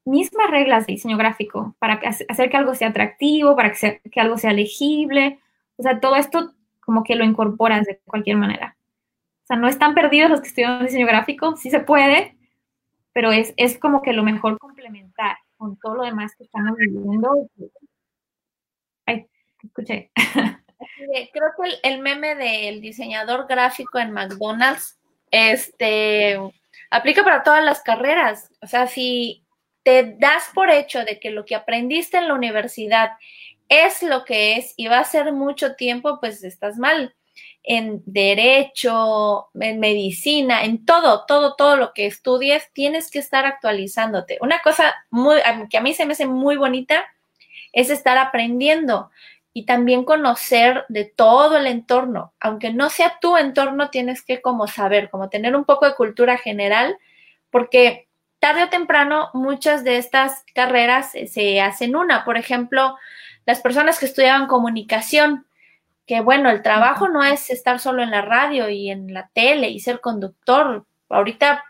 mismas reglas de diseño gráfico para hacer que algo sea atractivo, para que, que algo sea legible. O sea, todo esto como que lo incorporas de cualquier manera. O sea, no están perdidos los que estudian diseño gráfico, sí se puede, pero es, es como que lo mejor complementar con todo lo demás que estamos viviendo Ay, escuché. Creo que el, meme del diseñador gráfico en McDonald's, este, aplica para todas las carreras. O sea, si te das por hecho de que lo que aprendiste en la universidad es lo que es y va a ser mucho tiempo, pues estás mal. En derecho, en medicina, en todo, todo, todo lo que estudies, tienes que estar actualizándote. Una cosa muy, que a mí se me hace muy bonita es estar aprendiendo y también conocer de todo el entorno. Aunque no sea tu entorno, tienes que como saber, como tener un poco de cultura general, porque tarde o temprano muchas de estas carreras se hacen una. Por ejemplo, las personas que estudiaban comunicación, que bueno, el trabajo no es estar solo en la radio y en la tele y ser conductor. Ahorita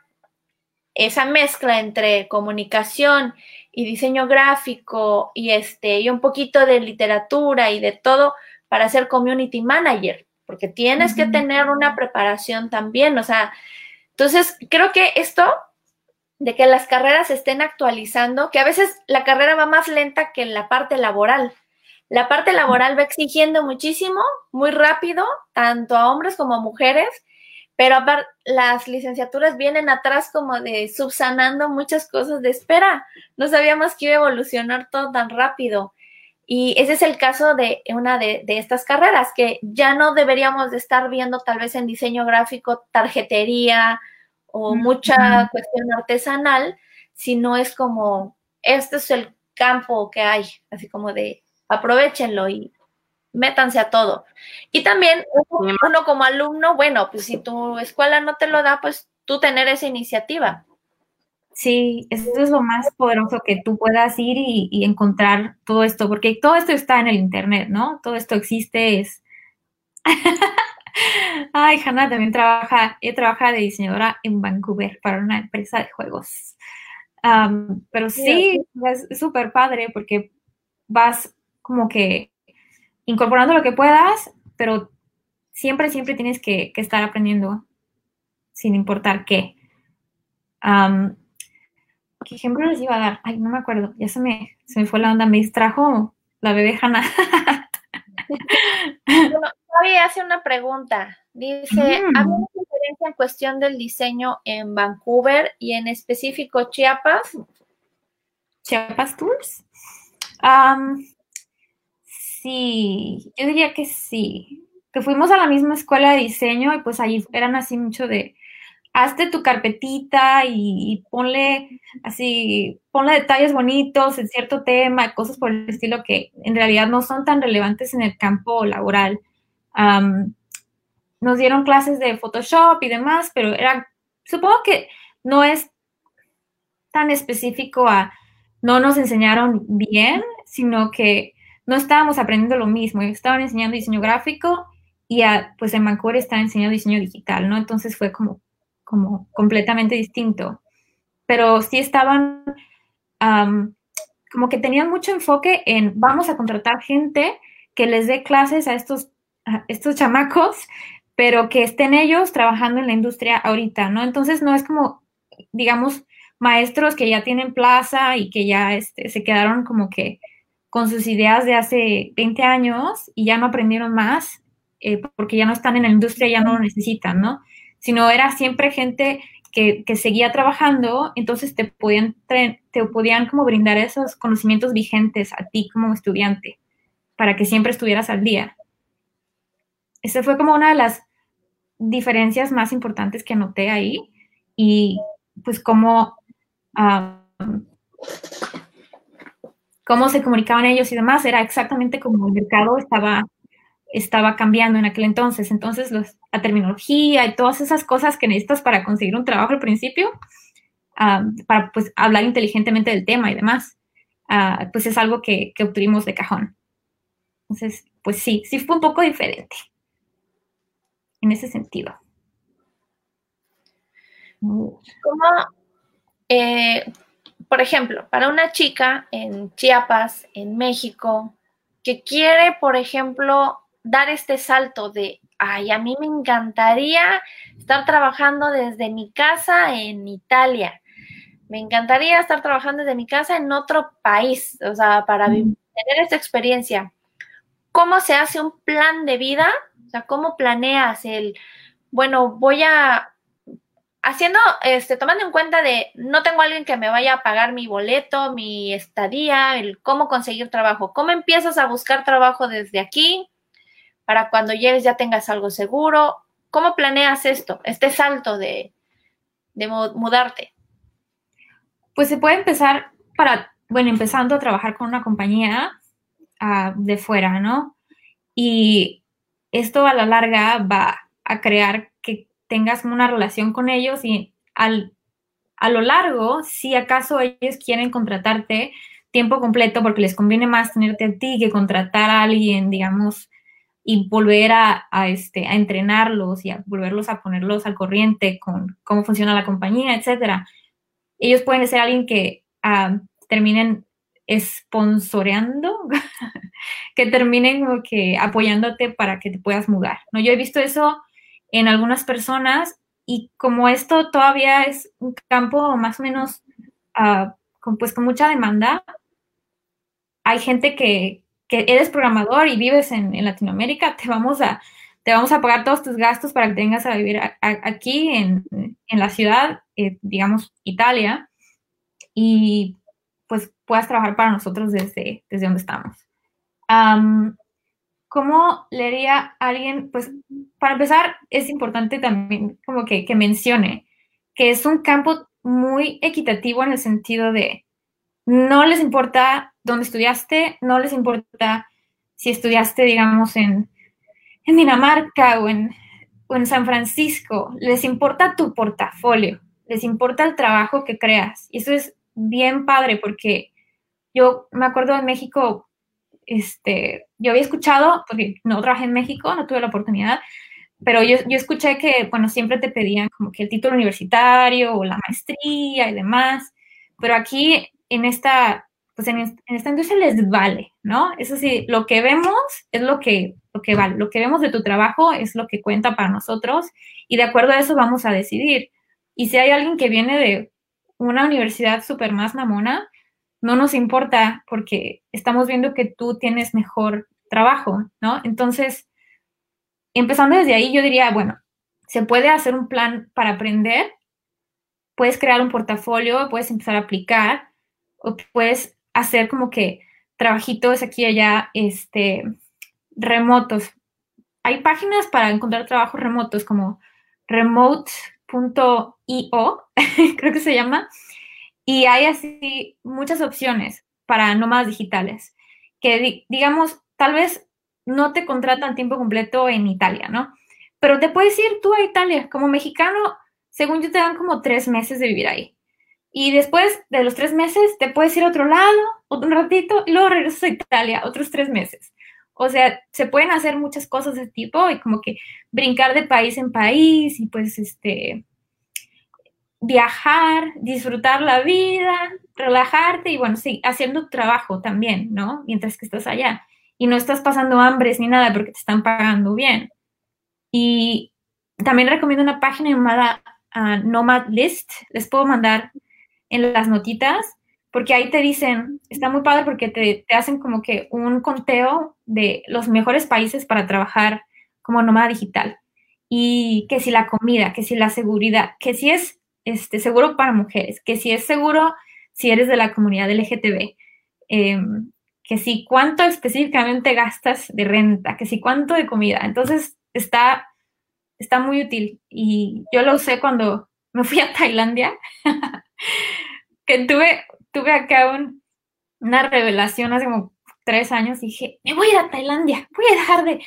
esa mezcla entre comunicación y diseño gráfico y este y un poquito de literatura y de todo para ser community manager, porque tienes que tener una preparación también, o sea, entonces creo que esto de que las carreras se estén actualizando, que a veces la carrera va más lenta que la parte laboral. La parte laboral va exigiendo muchísimo, muy rápido, tanto a hombres como a mujeres, pero las licenciaturas vienen atrás como de subsanando muchas cosas de espera. No sabíamos que iba a evolucionar todo tan rápido. Y ese es el caso de una de, de, estas carreras, que ya no deberíamos de estar viendo tal vez en diseño gráfico tarjetería o mucha cuestión artesanal, sino es como, este es el campo que hay, así como de aprovechenlo y métanse a todo. Y también uno como alumno, bueno, pues si tu escuela no te lo da, pues tú tener esa iniciativa. Sí, eso es lo más poderoso que tú puedas ir y, encontrar todo esto, porque todo esto está en el Internet, ¿no? Todo esto existe, es... Ay, Hannah también trabaja, he trabajado de diseñadora en Vancouver para una empresa de juegos. pero sí, es súper padre porque vas como que incorporando lo que puedas, pero siempre, siempre tienes que, estar aprendiendo, sin importar qué. ¿Qué ejemplo les iba a dar? Ay, no me acuerdo, ya se me, se me fue la onda, me distrajo la bebé Hanna. bueno, hace una pregunta. Dice, ¿hay una diferencia en cuestión del diseño en Vancouver y en específico Chiapas? Chiapas Tours. Sí, yo diría que sí. Que fuimos a la misma escuela de diseño y pues ahí eran así mucho de, hazte tu carpetita y, ponle así, ponle detalles bonitos en cierto tema, cosas por el estilo que en realidad no son tan relevantes en el campo laboral. nos dieron clases de Photoshop y demás, pero era, supongo que no es tan específico a, no nos enseñaron bien, sino que no estábamos aprendiendo lo mismo, estaban enseñando diseño gráfico y pues en Vancouver estaban enseñando diseño digital, ¿no? Entonces fue como, como completamente distinto. Pero sí estaban, como que tenían mucho enfoque en vamos a contratar gente que les dé clases a estos, estos chamacos, pero que estén ellos trabajando en la industria ahorita, ¿no? Entonces no es como, digamos, maestros que ya tienen plaza y que ya este, se quedaron como que con sus ideas de hace 20 años y ya no aprendieron más eh, porque ya no están en la industria, ya no lo necesitan, ¿no? Sino era siempre gente que, seguía trabajando, entonces te podían, te podían como brindar esos conocimientos vigentes a ti como estudiante para que siempre estuvieras al día. Esa fue como una de las diferencias más importantes que noté ahí y pues como cómo se comunicaban ellos y demás, era exactamente como el mercado estaba, estaba cambiando en aquel entonces. Entonces, la terminología y todas esas cosas que necesitas para conseguir un trabajo al principio, ah, para pues hablar inteligentemente del tema y demás, ah, pues es algo que, que obtuvimos de cajón. Entonces, pues sí, sí fue un poco diferente en ese sentido. ¿Cómo, eh, por ejemplo, para una chica en Chiapas, en México, que quiere, por ejemplo, dar este salto de, ay, a mí me encantaría estar trabajando desde mi casa en Italia. Me encantaría estar trabajando desde mi casa en otro país, o sea, para tener esta experiencia. ¿Cómo se hace un plan de vida? O sea, ¿cómo planeas el, bueno, voy a haciendo, este, tomando en cuenta de no tengo alguien que me vaya a pagar mi boleto, mi estadía, el cómo conseguir trabajo. ¿Cómo empiezas a buscar trabajo desde aquí para cuando llegues ya tengas algo seguro? ¿Cómo planeas esto, este salto de, de mudarte? Pues se puede empezar para, bueno, empezando a trabajar con una compañía uh, de fuera, ¿no? Y esto a la larga va a crear tengas una relación con ellos y al, a lo largo, si acaso ellos quieren contratarte tiempo completo porque les conviene más tenerte a ti que contratar a alguien, digamos, y volver a, este, a entrenarlos y a volverlos a ponerlos al corriente con cómo funciona la compañía, etcétera, ellos pueden ser alguien que uh, terminen sponsoreando, que terminen que apoyándote para que te puedas mudar. ¿no? Yo he visto eso en algunas personas y como esto todavía es un campo más o menos uh, con, pues, con mucha demanda, hay gente que, que eres programador y vives en, en, Latinoamérica, te vamos a te vamos a pagar todos tus gastos para que tengas a vivir aquí en, en, la ciudad, eh, digamos, Italia, y pues puedas trabajar para nosotros desde, desde donde estamos. Um, ¿Cómo le haría a alguien? Pues para empezar, es importante también como que, mencione que es un campo muy equitativo en el sentido de no les importa dónde estudiaste, no les importa si estudiaste, digamos, en, en Dinamarca o en, o en San Francisco, les importa tu portafolio, les importa el trabajo que creas. Y eso es bien padre porque yo me acuerdo en México, este, yo había escuchado, porque no trabajé en México, no tuve la oportunidad, pero yo, yo escuché que, bueno, siempre te pedían como que el título universitario o la maestría y demás, pero aquí en esta, pues en, en esta industria les vale, ¿no? Eso sí, lo que vemos es lo que, lo que vale, lo que vemos de tu trabajo es lo que cuenta para nosotros y de acuerdo a eso vamos a decidir. Y si hay alguien que viene de una universidad súper más mamona, no nos importa porque estamos viendo que tú tienes mejor trabajo, ¿no? Entonces, empezando desde ahí, yo diría, bueno, se puede hacer un plan para aprender, puedes crear un portafolio, puedes empezar a aplicar, o puedes hacer como que trabajitos aquí y allá, este, remotos. Hay páginas para encontrar trabajos remotos como remote.io, creo que se llama, y hay así muchas opciones para nómadas digitales, que digamos, tal vez no te contratan tiempo completo en Italia, ¿no? Pero te puedes ir tú a Italia. Como mexicano, según yo, te dan como tres meses de vivir ahí. Y después de los tres meses, te puedes ir a otro lado, un ratito, y luego regresas a Italia, otros tres meses. O sea, se pueden hacer muchas cosas de tipo y como que brincar de país en país y pues este, viajar, disfrutar la vida, relajarte y bueno, sí, haciendo trabajo también, ¿no? Mientras que estás allá. Y no estás pasando hambres ni nada porque te están pagando bien. Y también recomiendo una página llamada uh, Nomad List. Les puedo mandar en las notitas porque ahí te dicen, está muy padre porque te, te hacen como que un conteo de los mejores países para trabajar como nómada digital. Y que si la comida, que si la seguridad, que si es este, seguro para mujeres, que si es seguro si eres de la comunidad LGTB, em, que si cuánto específicamente gastas de renta, que si cuánto de comida. Entonces está, está muy útil y yo lo usé cuando me fui a Tailandia, que tuve, tuve acá una revelación hace como tres años y dije, me voy a ir a Tailandia, voy a dejar de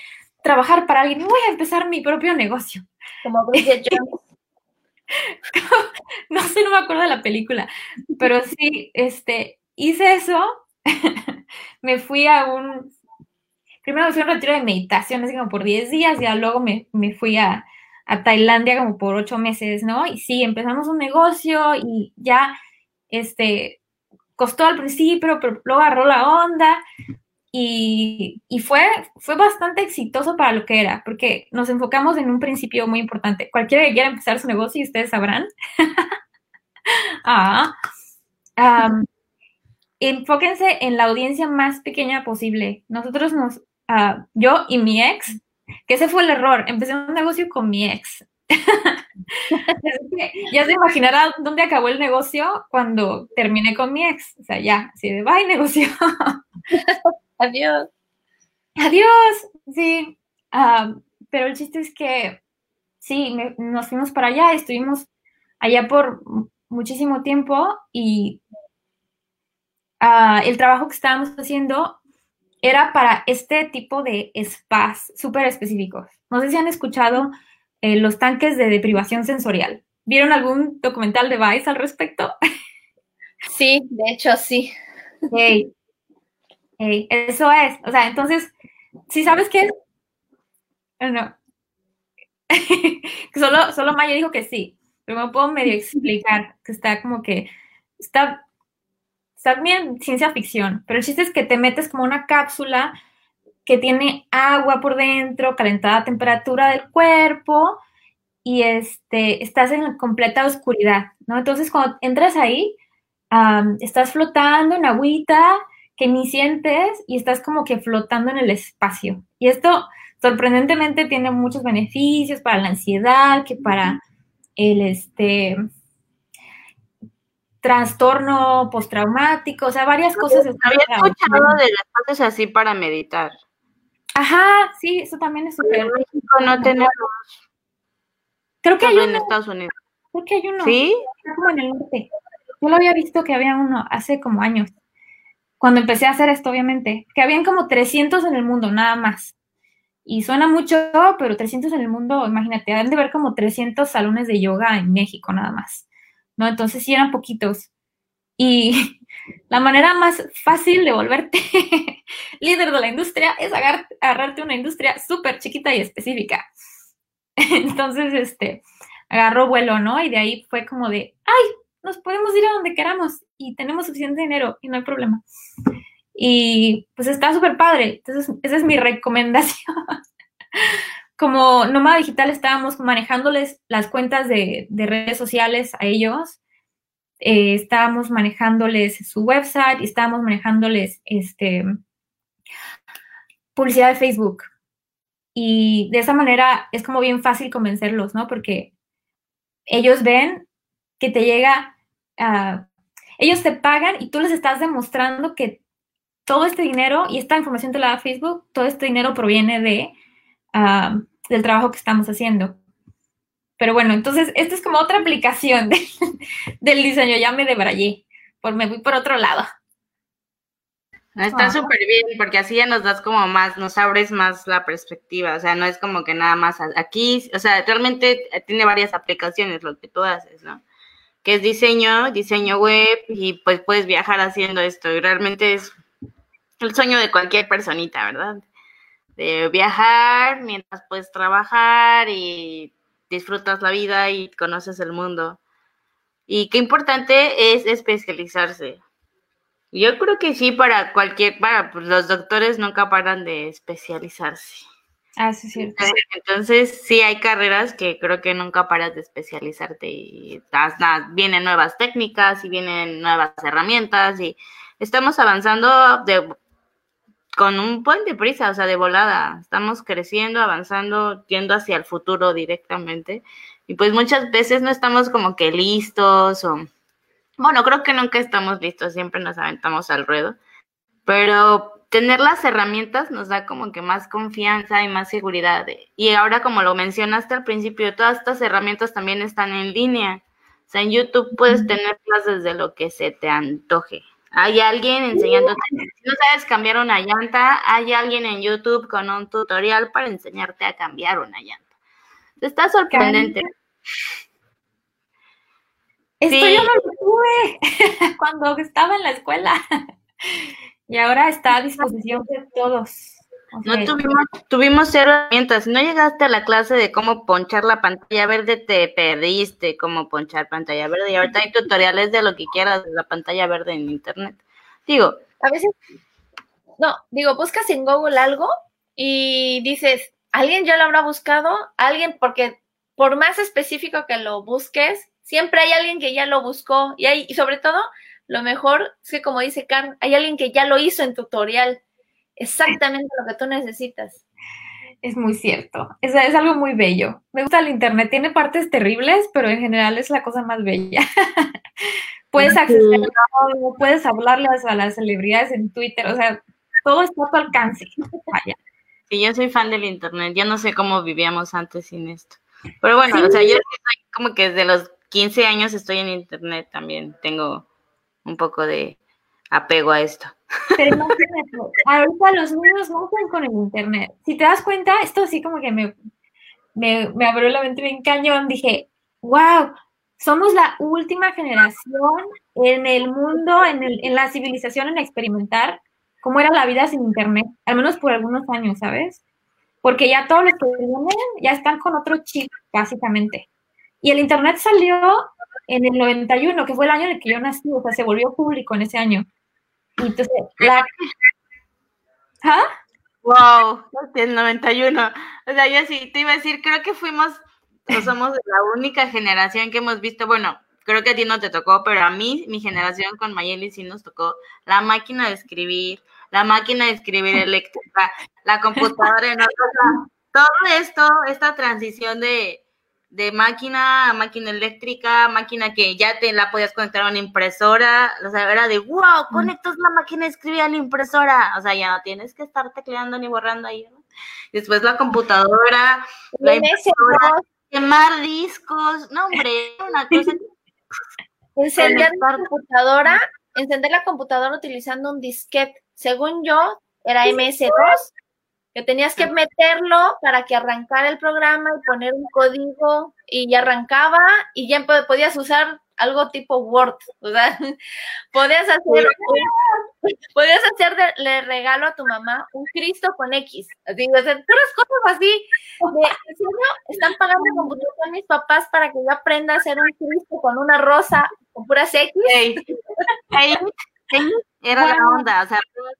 trabajar para alguien, voy a empezar mi propio negocio. Como Bridget Jones. no sé, no me acuerdo de la película, pero sí, este, hice eso, me fui a un, primero me fui a un retiro de meditación, así como por 10 días, y luego me, me fui a, a, Tailandia como por 8 meses, ¿no? Y sí, empezamos un negocio y ya, este, costó al principio, pero luego agarró la onda, y, fue, fue bastante exitoso para lo que era, porque nos enfocamos en un principio muy importante. Cualquiera que quiera empezar su negocio, y ustedes sabrán. ah, enfóquense en la audiencia más pequeña posible. Nosotros nos, ah, yo y mi ex, que ese fue el error, empecé un negocio con mi ex. ya se imaginará dónde acabó el negocio cuando terminé con mi ex. O sea, ya, así de bye negocio. Adiós. Adiós, sí. Pero el chiste es que sí, nos fuimos para allá, estuvimos allá por muchísimo tiempo y ah, el trabajo que estábamos haciendo era para este tipo de spas súper específicos. No sé si han escuchado eh, los tanques de deprivación sensorial. ¿Vieron algún documental de Vice al respecto? Sí, de hecho sí eso es, o sea, entonces, si sabes qué No. solo, solo Maya dijo que sí, pero me puedo medio explicar, que está como que, está, está bien ciencia ficción, pero el chiste es que te metes como una cápsula que tiene agua por dentro, calentada a temperatura del cuerpo, y este, estás en completa oscuridad, ¿no? Entonces, cuando entras ahí, estás flotando en agüita que ni sientes y estás como que flotando en el espacio. Y esto, sorprendentemente, tiene muchos beneficios para la ansiedad, que para el, este, trastorno postraumático, o sea, varias cosas. Había escuchado de las cosas así para meditar. Ajá, sí, eso también es súper. En México no tenemos. Creo que hay uno. en Estados Unidos. Creo que hay uno. ¿Sí? Como en el norte. Yo lo había visto que había uno hace como años. Cuando empecé a hacer esto, obviamente. Que habían como 300 en el mundo, nada más. Y suena mucho, pero 300 en el mundo, imagínate, han de ver como 300 salones de yoga en México, nada más. ¿No? Entonces sí eran poquitos. Y la manera más fácil de volverte líder de la industria es agarrarte una industria súper chiquita y específica. Entonces, este, agarró vuelo, ¿no? Y de ahí fue como de, ay, nos podemos ir a donde queramos y tenemos suficiente dinero y no hay problema. Y pues está súper padre. Entonces, esa es mi recomendación. como Nómada Digital estábamos manejándoles las cuentas de, de redes sociales a ellos eh, estábamos manejándoles su website estábamos manejándoles este, publicidad de Facebook. Y de esa manera es como bien fácil convencerlos, ¿no? Porque ellos ven que te llega, a ellos te pagan y tú les estás demostrando que todo este dinero y esta información te la da Facebook, todo este dinero proviene de, del trabajo que estamos haciendo. Pero bueno, entonces, esta es como otra aplicación del diseño, ya me debrayé, por, me voy por otro lado. Está súper bien, porque así ya nos das como más, nos abres más la perspectiva, o sea, no es como que nada más aquí, o sea, realmente tiene varias aplicaciones lo que tú haces, ¿no? Que es diseño, diseño web, y pues puedes viajar haciendo esto, y realmente es el sueño de cualquier personita, ¿verdad? De viajar mientras puedes trabajar y disfrutas la vida y conoces el mundo. Y qué importante es especializarse. Yo creo que sí, para cualquier, para pues, los doctores nunca paran de especializarse. Ah, sí, sí. Entonces, sí hay carreras que creo que nunca paras de especializarte y vienen nuevas técnicas y vienen nuevas herramientas y estamos avanzando de con un buen de prisa, o sea, de volada. Estamos creciendo, avanzando, yendo hacia el futuro directamente. Y pues muchas veces no estamos como que listos o... Bueno, creo que nunca estamos listos, siempre nos aventamos al ruedo. Pero tener las herramientas nos da como que más confianza y más seguridad. Y ahora, como lo mencionaste al principio, todas estas herramientas también están en línea. O sea, en YouTube puedes tener clases de lo que se te antoje. Hay alguien enseñándote, si no sabes cambiar una llanta, hay alguien en YouTube con un tutorial para enseñarte a cambiar una llanta. Está sorprendente. Esto yo no lo tuve cuando estaba en la escuela y ahora está a disposición de todos. No tuvimos, tuvimos herramientas. no llegaste a la clase de cómo ponchar la pantalla verde, te perdiste cómo ponchar pantalla verde. Y ahorita hay tutoriales de lo que quieras de la pantalla verde en internet. Digo. A veces, no, digo, buscas en Google algo y dices, ¿alguien ya lo habrá buscado? Alguien, porque por más específico que lo busques, siempre hay alguien que ya lo buscó. Y, hay, y sobre todo, lo mejor es que, como dice Karen, hay alguien que ya lo hizo en tutorial exactamente lo que tú necesitas. Es muy cierto. Es, es, algo muy bello. Me gusta el Internet. Tiene partes terribles, pero en general es la cosa más bella. puedes acceder a puedes hablarles a las celebridades en Twitter. O sea, todo está a tu alcance. Vaya. Sí, yo soy fan del Internet. Yo no sé cómo vivíamos antes sin esto. Pero bueno, o sea, yo como que desde los 15 años estoy en Internet también. Tengo un poco de apego a esto. Pero imagínate, ahorita los niños no están con el internet. Si te das cuenta, esto así como que me, me, me abrió la mente bien cañón. Dije, wow, somos la última generación en el mundo, en, el, en la civilización, en experimentar cómo era la vida sin internet, al menos por algunos años, ¿sabes? Porque ya todos los que vienen ya están con otro chip, básicamente. Y el Internet salió en el 91, que fue el año en el que yo nací, o sea, se volvió público en ese año. Y entonces, la... ¿Ah? Wow, el 91. O sea, yo sí te iba a decir, creo que fuimos, o somos la única generación que hemos visto, bueno, creo que a ti no te tocó, pero a mí, mi generación con Mayeli sí nos tocó la máquina de escribir, la máquina de escribir eléctrica, la computadora en otra, todo esto, esta transición de, de máquina a máquina eléctrica, máquina que ya te la podías conectar a una impresora, o sea, era de, wow, conectas la máquina de escribir a la impresora, o sea, ya no tienes que estar tecleando ni borrando ahí, ¿no? Después la computadora, la impresora, quemar discos, no, hombre, una cosa. Encender la computadora, encender la computadora utilizando un disquete, según yo, era MS2, que tenías que meterlo para que arrancara el programa y poner un código y ya arrancaba y ya podías usar algo tipo Word, o sea, podías hacer, podías hacerle regalo a tu mamá un Cristo con X, así, o sea, puras cosas así, de, están pagando computación mis papás para que yo aprenda a hacer un Cristo con una rosa, con puras X. Era la onda, o sea,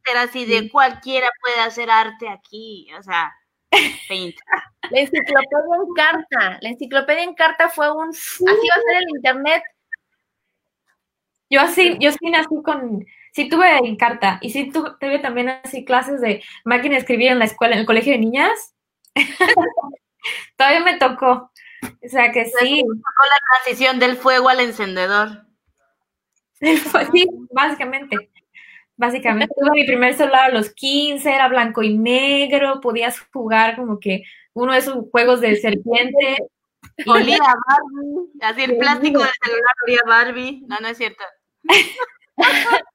era así de cualquiera puede hacer arte aquí, o sea, paint. La enciclopedia en carta, la enciclopedia en carta fue un, así va a ser el internet. Yo así, yo sí nací con, sí tuve en carta y sí tuve también así clases de máquina de escribir en la escuela, en el colegio de niñas. Todavía me tocó. O sea que sí. Me tocó la transición del fuego al encendedor. sí, básicamente. Básicamente, tuve mi primer celular a los 15, era blanco y negro, podías jugar como que uno de esos juegos de serpiente. Olía a Barbie, así el plástico del celular olía a Barbie. No, no es cierto.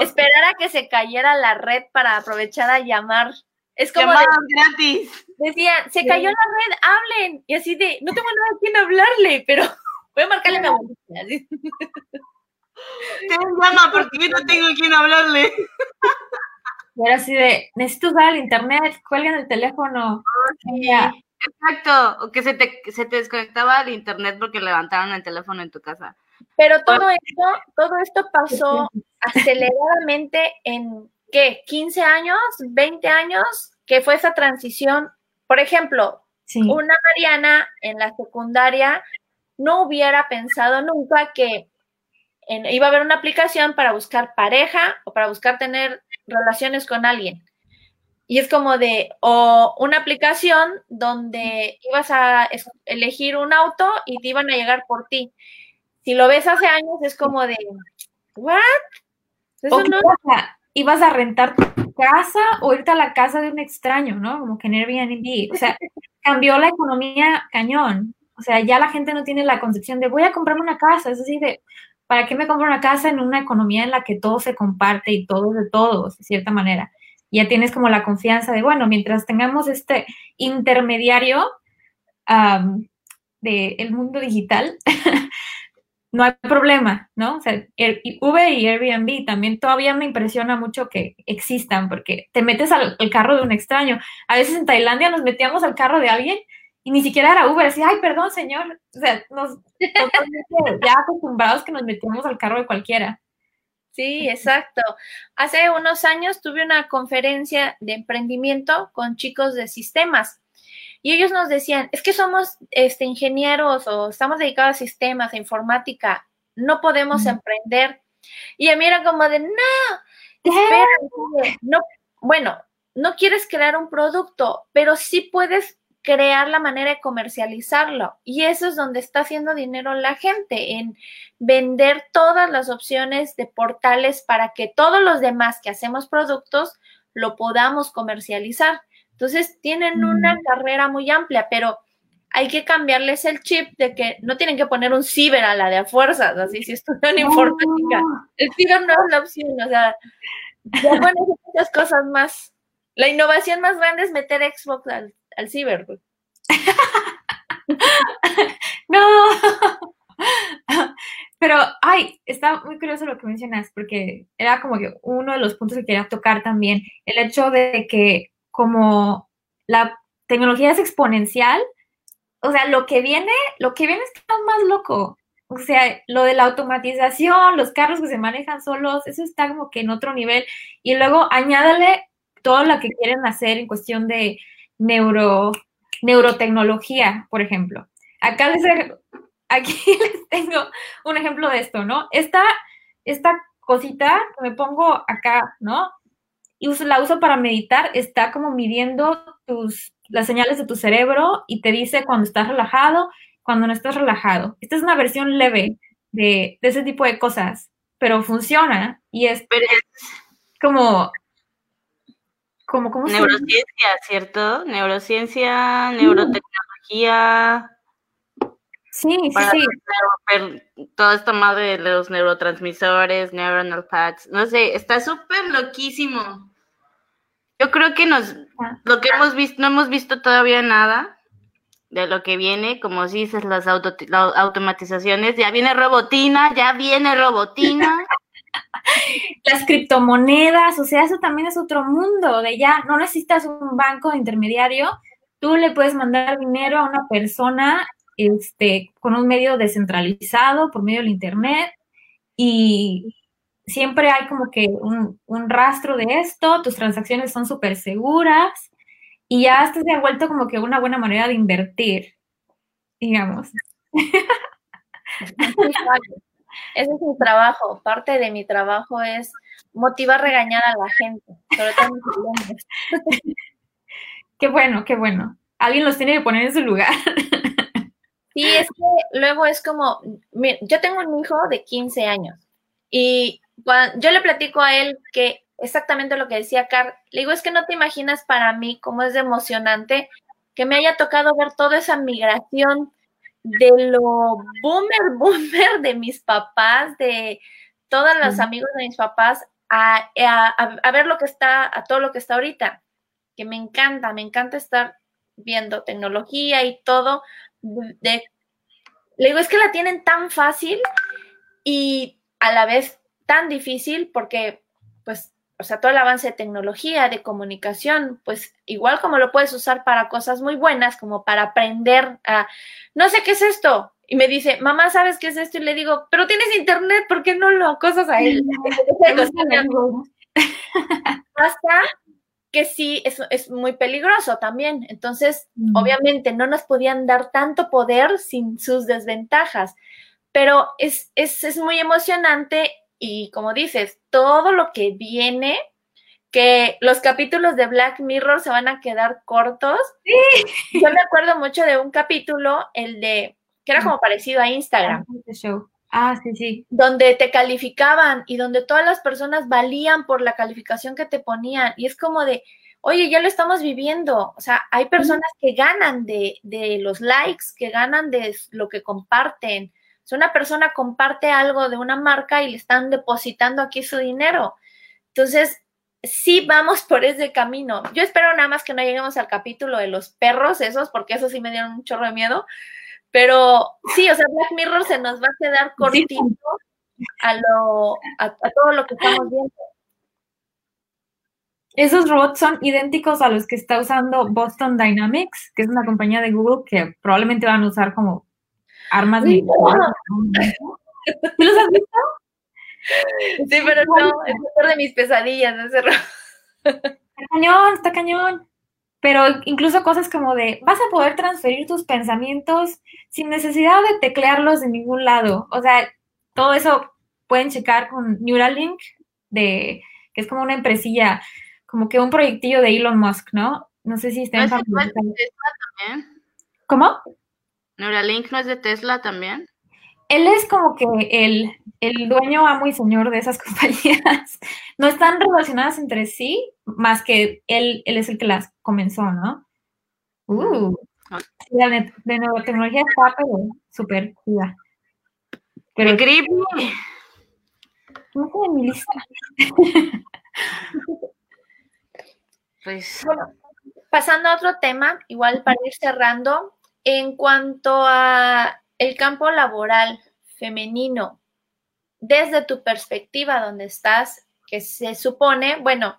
Esperar a que se cayera la red para aprovechar a llamar. Es como de, gratis. Decía, se cayó la red, hablen. Y así de, no tengo nada a quien hablarle, pero voy a marcarle a mi abuelita. ¿Qué llama? Porque yo no tengo quien hablarle. Y era así de, necesito usar el internet, cuelgan el teléfono. Exacto, o que se te, se te desconectaba el internet porque levantaron el teléfono en tu casa. Pero todo esto, todo esto pasó aceleradamente en, ¿qué? ¿15 años? ¿20 años? Que fue esa transición. Por ejemplo, una Mariana en la secundaria no hubiera pensado nunca que iba a haber una aplicación para buscar pareja o para buscar tener relaciones con alguien. Y es como de, o una aplicación donde ibas a elegir un auto y te iban a llegar por ti. Si lo ves hace años, es como de, ¿what? Eso no... ibas a rentar tu casa o irte a la casa de un extraño, ¿no? Como que en Airbnb. O sea, cambió la economía cañón. O sea, ya la gente no tiene la concepción de voy a comprarme una casa. Es así de, ¿para qué me compro una casa en una economía en la que todo se comparte y todo de todos, de cierta manera? Ya tienes como la confianza de, bueno, mientras tengamos este intermediario del mundo digital, no hay problema, ¿no? O sea, Uber y Airbnb también todavía me impresiona mucho que existan, porque te metes al, carro de un extraño. A veces en Tailandia nos metíamos al carro de alguien y ni siquiera era Uber, decía, ay, perdón, señor. O sea, nos ya acostumbrados que nos metíamos al carro de cualquiera. Sí, exacto. Hace unos años tuve una conferencia de emprendimiento con chicos de sistemas y ellos nos decían, es que somos este, ingenieros o estamos dedicados a sistemas, a informática, no podemos emprender. Y a mí era como de, no, espera, no, bueno, no quieres crear un producto, pero sí puedes crear la manera de comercializarlo. Y eso es donde está haciendo dinero la gente, en vender todas las opciones de portales para que todos los demás que hacemos productos lo podamos comercializar. Entonces, tienen una carrera muy amplia, pero hay que cambiarles el chip de que no tienen que poner un ciber a la de a fuerzas, así si estudian informática. El ciber no es la opción, o sea, ya muchas cosas más. La innovación más grande es meter Xbox al, al ciber. no. Pero, ay, está muy curioso lo que mencionas, porque era como que uno de los puntos que quería tocar también, el hecho de que como la tecnología es exponencial, o sea, lo que viene, lo que viene está más loco. O sea, lo de la automatización, los carros que se manejan solos, eso está como que en otro nivel. Y luego añádale todo lo que quieren hacer en cuestión de neuro, neurotecnología, por ejemplo. Acá les, aquí les tengo un ejemplo de esto, ¿no? Esta, esta cosita que me pongo acá, ¿no? Y la uso para meditar, está como midiendo tus, las señales de tu cerebro y te dice cuando estás relajado, cuando no estás relajado. Esta es una versión leve de, ese tipo de cosas, pero funciona y es, como como, ¿cómo Neurociencia, ¿cierto? Neurociencia, neurotecnología. Sí, sí, sí. Toda esta madre de los neurotransmisores, neuronal paths, no sé, está súper loquísimo. Yo creo que nos, ah. lo que hemos visto, no hemos visto todavía nada de lo que viene, como si dices, las, las automatizaciones, ya viene robotina, ya viene robotina. las criptomonedas, o sea, eso también es otro mundo, de ya no necesitas un banco intermediario, tú le puedes mandar dinero a una persona este, con un medio descentralizado por medio del Internet y siempre hay como que un, rastro de esto, tus transacciones son súper seguras y ya esto se ha vuelto como que una buena manera de invertir, digamos. Ese es mi trabajo. Parte de mi trabajo es motivar, regañar a la gente, sobre todo Qué bueno, qué bueno. Alguien los tiene que poner en su lugar. Sí, es que luego es como, yo tengo un hijo de 15 años y cuando yo le platico a él que exactamente lo que decía Carl, le digo, es que no te imaginas para mí cómo es emocionante que me haya tocado ver toda esa migración de lo boomer, boomer de mis papás, de todos los amigos de mis papás, a, a, ver lo que está, a todo lo que está ahorita, que me encanta, me encanta estar viendo tecnología y todo. De, le digo, es que la tienen tan fácil y a la vez tan difícil porque, pues, o sea, todo el avance de tecnología, de comunicación, pues igual como lo puedes usar para cosas muy buenas, como para aprender a, no sé qué es esto. Y me dice, mamá, ¿sabes qué es esto? Y le digo, pero tienes internet, ¿por qué no lo cosas a él? Hasta que sí, es, es muy peligroso también. Entonces, obviamente, no nos podían dar tanto poder sin sus desventajas. Pero es, es, es muy emocionante y como dices, todo lo que viene, que los capítulos de Black Mirror se van a quedar cortos. Sí. Yo me acuerdo mucho de un capítulo, el de, que era como parecido a Instagram. Ah, sí, sí. Donde te calificaban y donde todas las personas valían por la calificación que te ponían. Y es como de, oye, ya lo estamos viviendo. O sea, hay personas que ganan de, de los likes, que ganan de lo que comparten. Si una persona comparte algo de una marca y le están depositando aquí su dinero. Entonces, sí vamos por ese camino. Yo espero nada más que no lleguemos al capítulo de los perros, esos, porque eso sí me dieron un chorro de miedo. Pero sí, o sea, Black Mirror se nos va a quedar cortito a, lo, a, todo lo que estamos viendo. Esos robots son idénticos a los que está usando Boston Dynamics, que es una compañía de Google que probablemente van a usar como armas sí, los has visto? Sí, pero no, es mejor de mis pesadillas ese Está cañón, está cañón. Pero incluso cosas como de, vas a poder transferir tus pensamientos sin necesidad de teclearlos de ningún lado. O sea, todo eso pueden checar con Neuralink, de, que es como una empresilla, como que un proyectillo de Elon Musk, ¿no? No sé si está en también? ¿Cómo? Neuralink no es de Tesla también. Él es como que el, el dueño, amo y señor de esas compañías. No están relacionadas entre sí, más que él, él es el que las comenzó, ¿no? Uh, la de, de tecnología está pero súper chida. Pero creepy. No sé mi lista. pues bueno, pasando a otro tema, igual para ir cerrando, en cuanto a el campo laboral femenino, desde tu perspectiva donde estás, que se supone, bueno,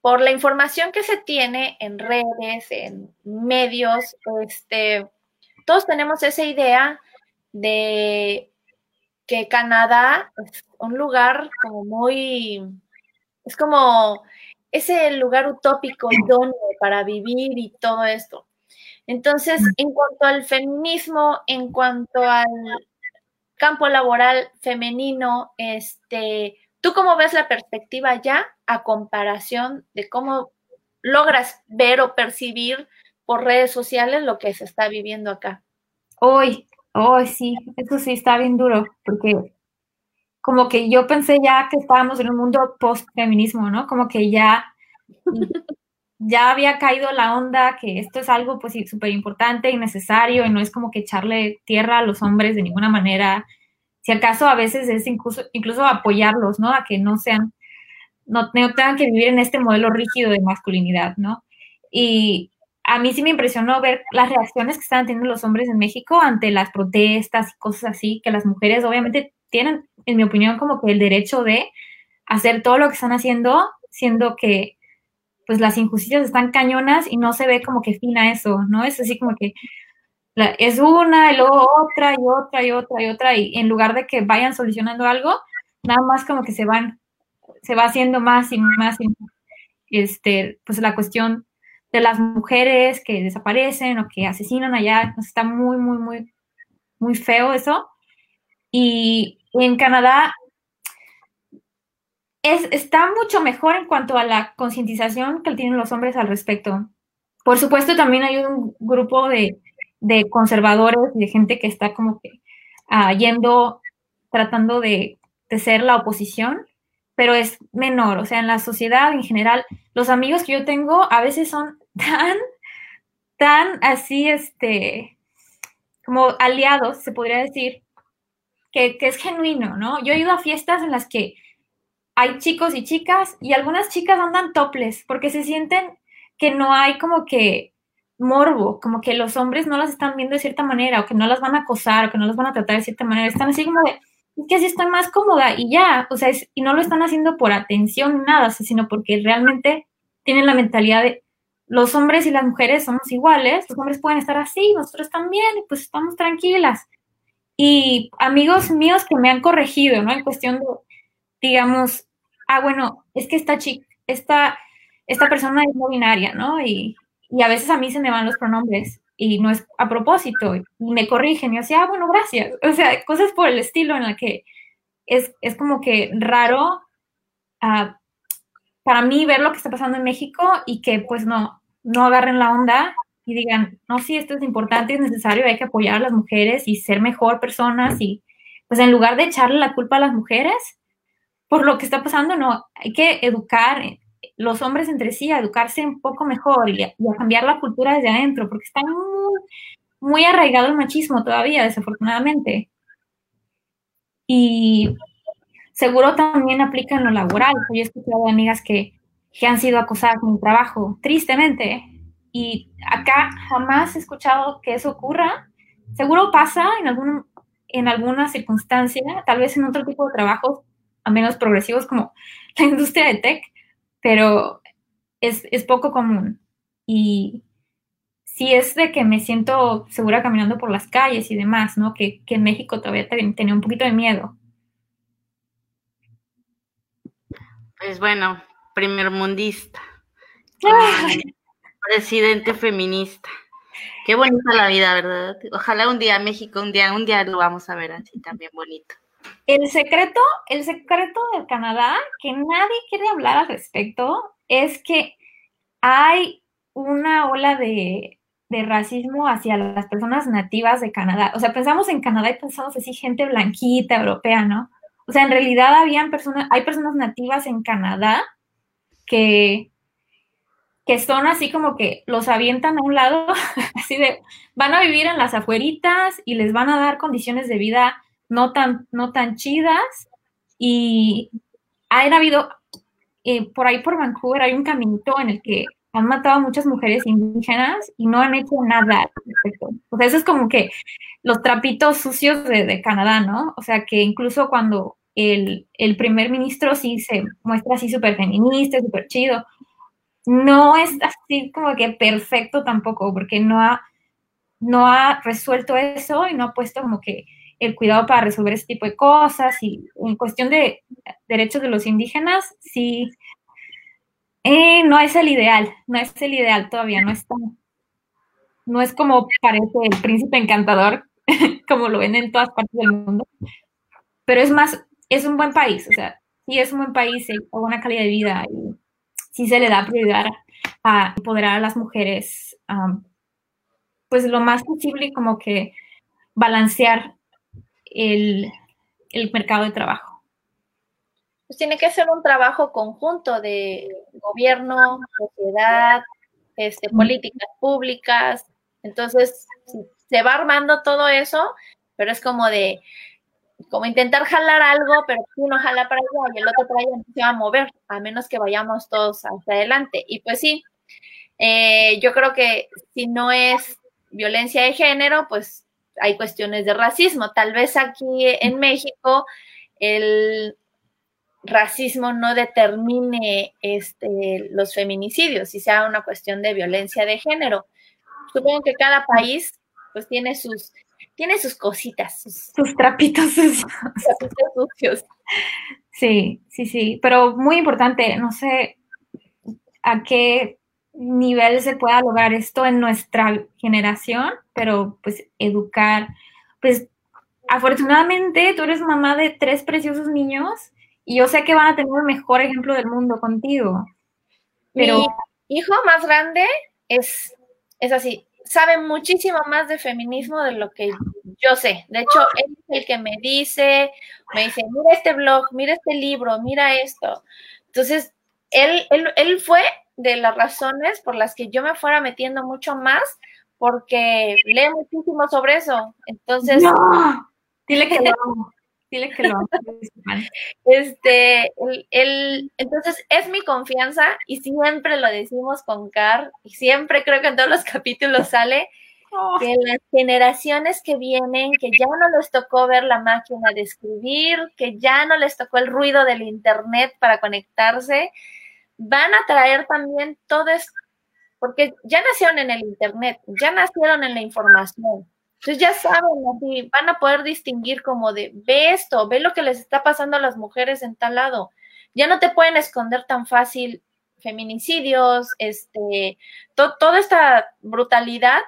por la información que se tiene en redes, en medios, este, todos tenemos esa idea de que Canadá es un lugar como muy, es como ese lugar utópico, idóneo para vivir y todo esto. Entonces, en cuanto al feminismo, en cuanto al campo laboral femenino, este, ¿tú cómo ves la perspectiva ya a comparación de cómo logras ver o percibir por redes sociales lo que se está viviendo acá? Hoy, hoy sí, eso sí está bien duro, porque como que yo pensé ya que estábamos en un mundo post-feminismo, ¿no? Como que ya, ya había caído la onda que esto es algo pues súper importante y necesario y no es como que echarle tierra a los hombres de ninguna manera. Si acaso a veces es incluso, incluso apoyarlos, ¿no? A que no sean, no, no tengan que vivir en este modelo rígido de masculinidad, ¿no? Y a mí sí me impresionó ver las reacciones que estaban teniendo los hombres en México ante las protestas y cosas así, que las mujeres obviamente tienen, en mi opinión, como que el derecho de hacer todo lo que están haciendo, siendo que pues las injusticias están cañonas y no se ve como que fina eso, ¿no? Es así como que es una y luego otra y otra y otra y otra y en lugar de que vayan solucionando algo, nada más como que se van, se va haciendo más y más este, pues la cuestión de las mujeres que desaparecen o que asesinan allá, pues está muy, muy, muy, muy feo eso. Y en Canadá es, está mucho mejor en cuanto a la concientización que tienen los hombres al respecto. Por supuesto, también hay un grupo de, conservadores y de gente que está como que uh, yendo, tratando de, de, ser la oposición, pero es menor. O sea, en la sociedad en general, los amigos que yo tengo a veces son tan, tan así, este, como aliados, se podría decir, que, es genuino, ¿no? Yo he ido a fiestas en las que hay chicos y chicas y algunas chicas andan toples porque se sienten que no hay como que morbo, como que los hombres no las están viendo de cierta manera o que no las van a acosar o que no las van a tratar de cierta manera. Están así como de, es que así estoy más cómoda y ya, o sea, y no lo están haciendo por atención, nada, sino porque realmente tienen la mentalidad de los hombres y las mujeres somos iguales, los hombres pueden estar así, nosotros también, pues estamos tranquilas y amigos míos que me han corregido, ¿no? En cuestión de, digamos, ah, bueno, es que esta chica, esta, esta persona es no binaria, ¿no? Y, y, a veces a mí se me van los pronombres y no es a propósito y me corrigen y decía, ah, bueno, gracias. O sea, cosas por el estilo en la que es, es como que raro uh, para mí ver lo que está pasando en México y que pues no, no agarren la onda y digan, no, sí, esto es importante, es necesario, hay que apoyar a las mujeres y ser mejor personas y pues en lugar de echarle la culpa a las mujeres por lo que está pasando, no, hay que educar los hombres entre sí, a educarse un poco mejor y a, cambiar la cultura desde adentro, porque está muy, muy arraigado el machismo todavía, desafortunadamente. Y seguro también aplica en lo laboral. Yo he escuchado amigas que, que han sido acosadas en el trabajo, tristemente, y acá jamás he escuchado que eso ocurra. Seguro pasa en, algún, en alguna circunstancia, tal vez en otro tipo de trabajos a menos progresivos como la industria de tech, pero es, es poco común. Y sí es de que me siento segura caminando por las calles y demás, ¿no? Que, que en México todavía tenía un poquito de miedo. Pues bueno, primer mundista. Presidente feminista. Qué bonita la vida, ¿verdad? Ojalá un día México, un día, un día lo vamos a ver así también bonito. El secreto, el secreto del Canadá, que nadie quiere hablar al respecto, es que hay una ola de, racismo hacia las personas nativas de Canadá. O sea, pensamos en Canadá y pensamos así, gente blanquita, europea, ¿no? O sea, en realidad personas, hay personas nativas en Canadá que que son así como que los avientan a un lado, así de, van a vivir en las afueritas y les van a dar condiciones de vida no tan, no tan chidas. Y ha habido, eh, por ahí por Vancouver hay un caminito en el que han matado a muchas mujeres indígenas y no han hecho nada O sea, eso es como que los trapitos sucios de, de Canadá, ¿no? O sea, que incluso cuando el, el primer ministro sí se muestra así súper feminista, súper chido, no es así como que perfecto tampoco, porque no ha, no ha resuelto eso y no ha puesto como que el cuidado para resolver ese tipo de cosas y en cuestión de derechos de los indígenas, sí, eh, no es el ideal, no es el ideal todavía, no es no es como parece el príncipe encantador, como lo ven en todas partes del mundo, pero es más, es un buen país, o sea, sí es un buen país, con buena calidad de vida y sí se le da prioridad a empoderar a las mujeres, pues lo más posible como que balancear el, mercado de trabajo. Pues tiene que ser un trabajo conjunto de gobierno, sociedad, este, políticas públicas. Entonces, se va armando todo eso, pero es como de, como intentar jalar algo, pero uno jala para allá y el otro para allá no se va a mover, a menos que vayamos todos hacia adelante. Y pues sí, eh, yo creo que si no es violencia de género, pues hay cuestiones de racismo. Tal vez aquí en México el racismo no determine este, los feminicidios y sea una cuestión de violencia de género. Supongo que cada país pues tiene sus, tiene sus cositas. Sus, trapitos, sucios. Sí, sí, sí, pero muy importante, no sé a qué nivel se pueda lograr esto en nuestra generación, pero pues educar, pues afortunadamente tú eres mamá de tres preciosos niños y yo sé que van a tener el mejor ejemplo del mundo contigo. Pero... Mi hijo más grande es, es así, sabe muchísimo más de feminismo de lo que yo sé. De hecho, él es el que me dice, me dice, mira este blog, mira este libro, mira esto. Entonces, él, él, él fue de las razones por las que yo me fuera metiendo mucho más, porque lee muchísimo sobre eso. Entonces, dile que no. Dile que lo Este, el, entonces es mi confianza y siempre lo decimos con Car y siempre creo que en todos los capítulos sale oh. que las generaciones que vienen, que ya no les tocó ver la máquina de escribir, que ya no les tocó el ruido del internet para conectarse, van a traer también todo esto, porque ya nacieron en el Internet, ya nacieron en la información. Entonces ya saben, así, van a poder distinguir como de, ve esto, ve lo que les está pasando a las mujeres en tal lado. Ya no te pueden esconder tan fácil feminicidios, este, toda esta brutalidad.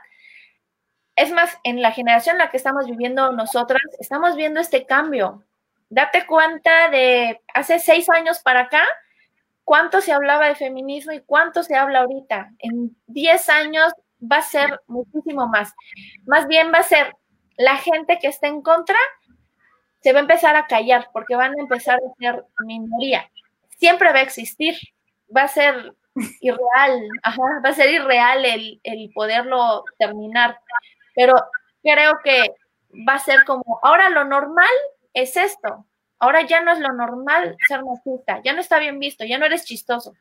Es más, en la generación en la que estamos viviendo nosotras, estamos viendo este cambio. Date cuenta de hace seis años para acá, cuánto se hablaba de feminismo y cuánto se habla ahorita. En 10 años va a ser muchísimo más. Más bien va a ser la gente que está en contra, se va a empezar a callar porque van a empezar a ser minoría. Siempre va a existir, va a ser irreal, va a ser irreal el, el poderlo terminar. Pero creo que va a ser como, ahora lo normal es esto, Ahora ya no es lo normal ser machista, ya no está bien visto, ya no eres chistoso.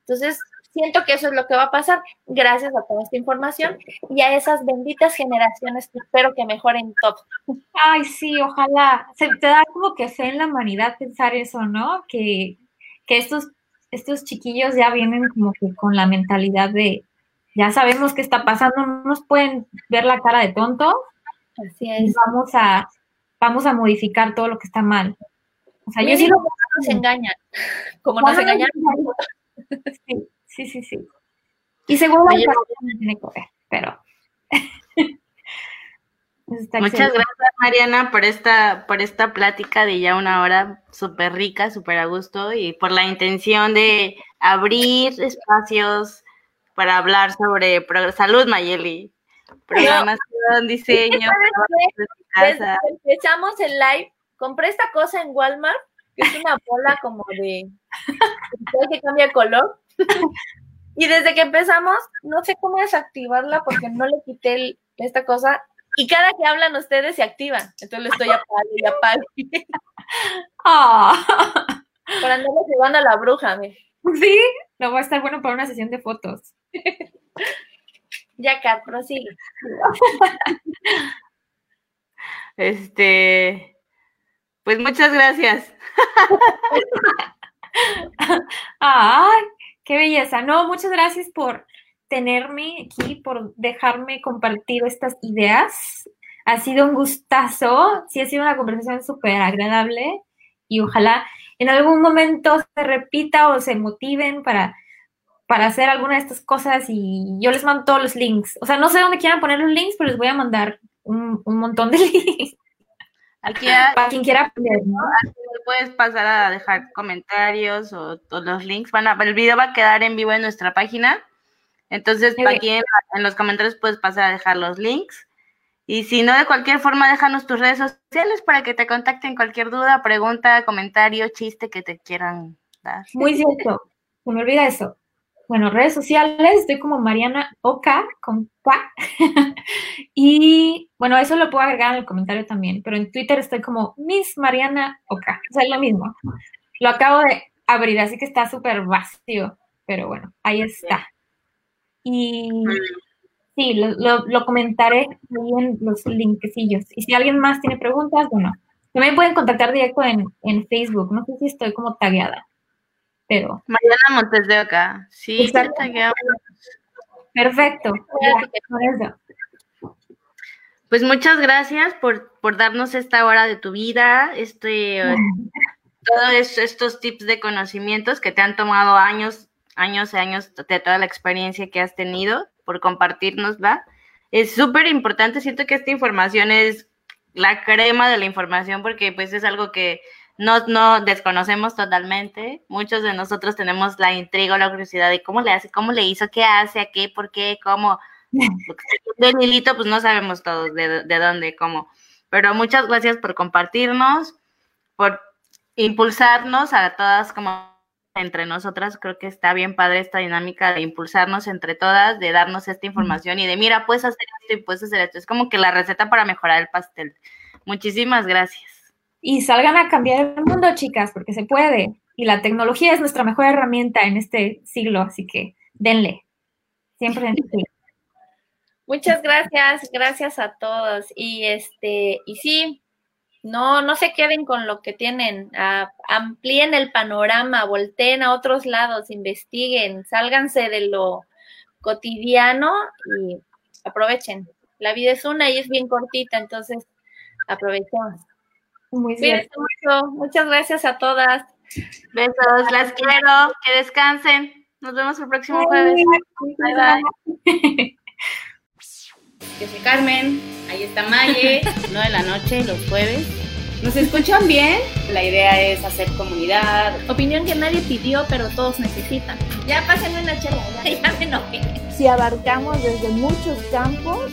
Entonces, siento que eso es lo que va a pasar gracias a toda esta información y a esas benditas generaciones que espero que mejoren todo. Ay, sí, ojalá. Se te da como que fe en la humanidad pensar eso, ¿no? Que, que estos, estos chiquillos ya vienen como que con la mentalidad de ya sabemos qué está pasando, no nos pueden ver la cara de tonto. Así es. vamos a, vamos a modificar todo lo que está mal. O sea, yo sí lo nos engañan, como nos engañan. Sí, sí, sí, sí. Y seguro la tiene que ver, pero. Muchas gracias, Mariana, por esta, por esta plática de ya una hora súper rica, súper a gusto y por la intención de abrir espacios para hablar sobre salud, Mayeli. Programación, diseño. Desde empezamos el live, compré esta cosa en Walmart, que es una bola como de que cambia de color. y desde que empezamos, no sé cómo desactivarla porque no le quité esta cosa. Y cada que hablan ustedes se activa. Entonces le estoy apagando y apago. Ah. Para andarle llevando a la bruja, ¿me? Sí, no va a estar bueno para una sesión de fotos. ya, Kat, prosigue. Este, pues muchas gracias. Ay, Qué belleza. No, muchas gracias por tenerme aquí, por dejarme compartir estas ideas. Ha sido un gustazo. Sí, ha sido una conversación súper agradable y ojalá en algún momento se repita o se motiven para, para hacer alguna de estas cosas y yo les mando todos los links. O sea, no sé dónde quieran poner los links, pero les voy a mandar un, montón de links. Aquí para quien quiera aprender, ¿no? puedes pasar a dejar comentarios o, los links. Van a, el video va a quedar en vivo en nuestra página. Entonces, aquí en, en, los comentarios puedes pasar a dejar los links. Y si no, de cualquier forma, déjanos tus redes sociales para que te contacten cualquier duda, pregunta, comentario, chiste que te quieran dar. Muy cierto. Se me olvida eso. Bueno, redes sociales, estoy como Mariana Oka con K. y bueno, eso lo puedo agregar en el comentario también, pero en Twitter estoy como Miss Mariana Oka. O sea, es lo mismo. Lo acabo de abrir, así que está súper vacío, pero bueno, ahí está. Y sí, lo, comentaré ahí en los linkecillos. Y si alguien más tiene preguntas, bueno, también pueden contactar directo en, en Facebook. No sé si estoy como tagueada pero... Mariana Montes de acá, sí, Perfecto. Pues muchas gracias por, por, darnos esta hora de tu vida, este, todos estos tips de conocimientos que te han tomado años, años y años de toda la experiencia que has tenido, por compartirnosla. Es súper importante, siento que esta información es la crema de la información porque pues es algo que no, no desconocemos totalmente. Muchos de nosotros tenemos la intriga o la curiosidad de cómo le hace, cómo le hizo, qué hace, a qué, por qué, cómo. De Lilito, pues no sabemos todos de, de dónde, cómo. Pero muchas gracias por compartirnos, por impulsarnos a todas como entre nosotras. Creo que está bien padre esta dinámica de impulsarnos entre todas, de darnos esta información y de mira, puedes hacer esto y puedes hacer esto. Es como que la receta para mejorar el pastel. Muchísimas gracias y salgan a cambiar el mundo, chicas, porque se puede. Y la tecnología es nuestra mejor herramienta en este siglo, así que denle. Siempre Muchas gracias, gracias a todos. Y este, y sí, no, no se queden con lo que tienen, amplíen el panorama, volteen a otros lados, investiguen, sálganse de lo cotidiano y aprovechen. La vida es una y es bien cortita, entonces aprovechemos. Muy bien. Muchas gracias a todas. Besos, las quiero. Que descansen. Nos vemos el próximo jueves. Bye bye. Que se Carmen, ahí está Maye, no de la noche, los jueves. ¿Nos escuchan bien? La idea es hacer comunidad. Opinión que nadie pidió, pero todos necesitan. Ya pásenme una charla, ya, ya me enojé. Si abarcamos desde muchos campos,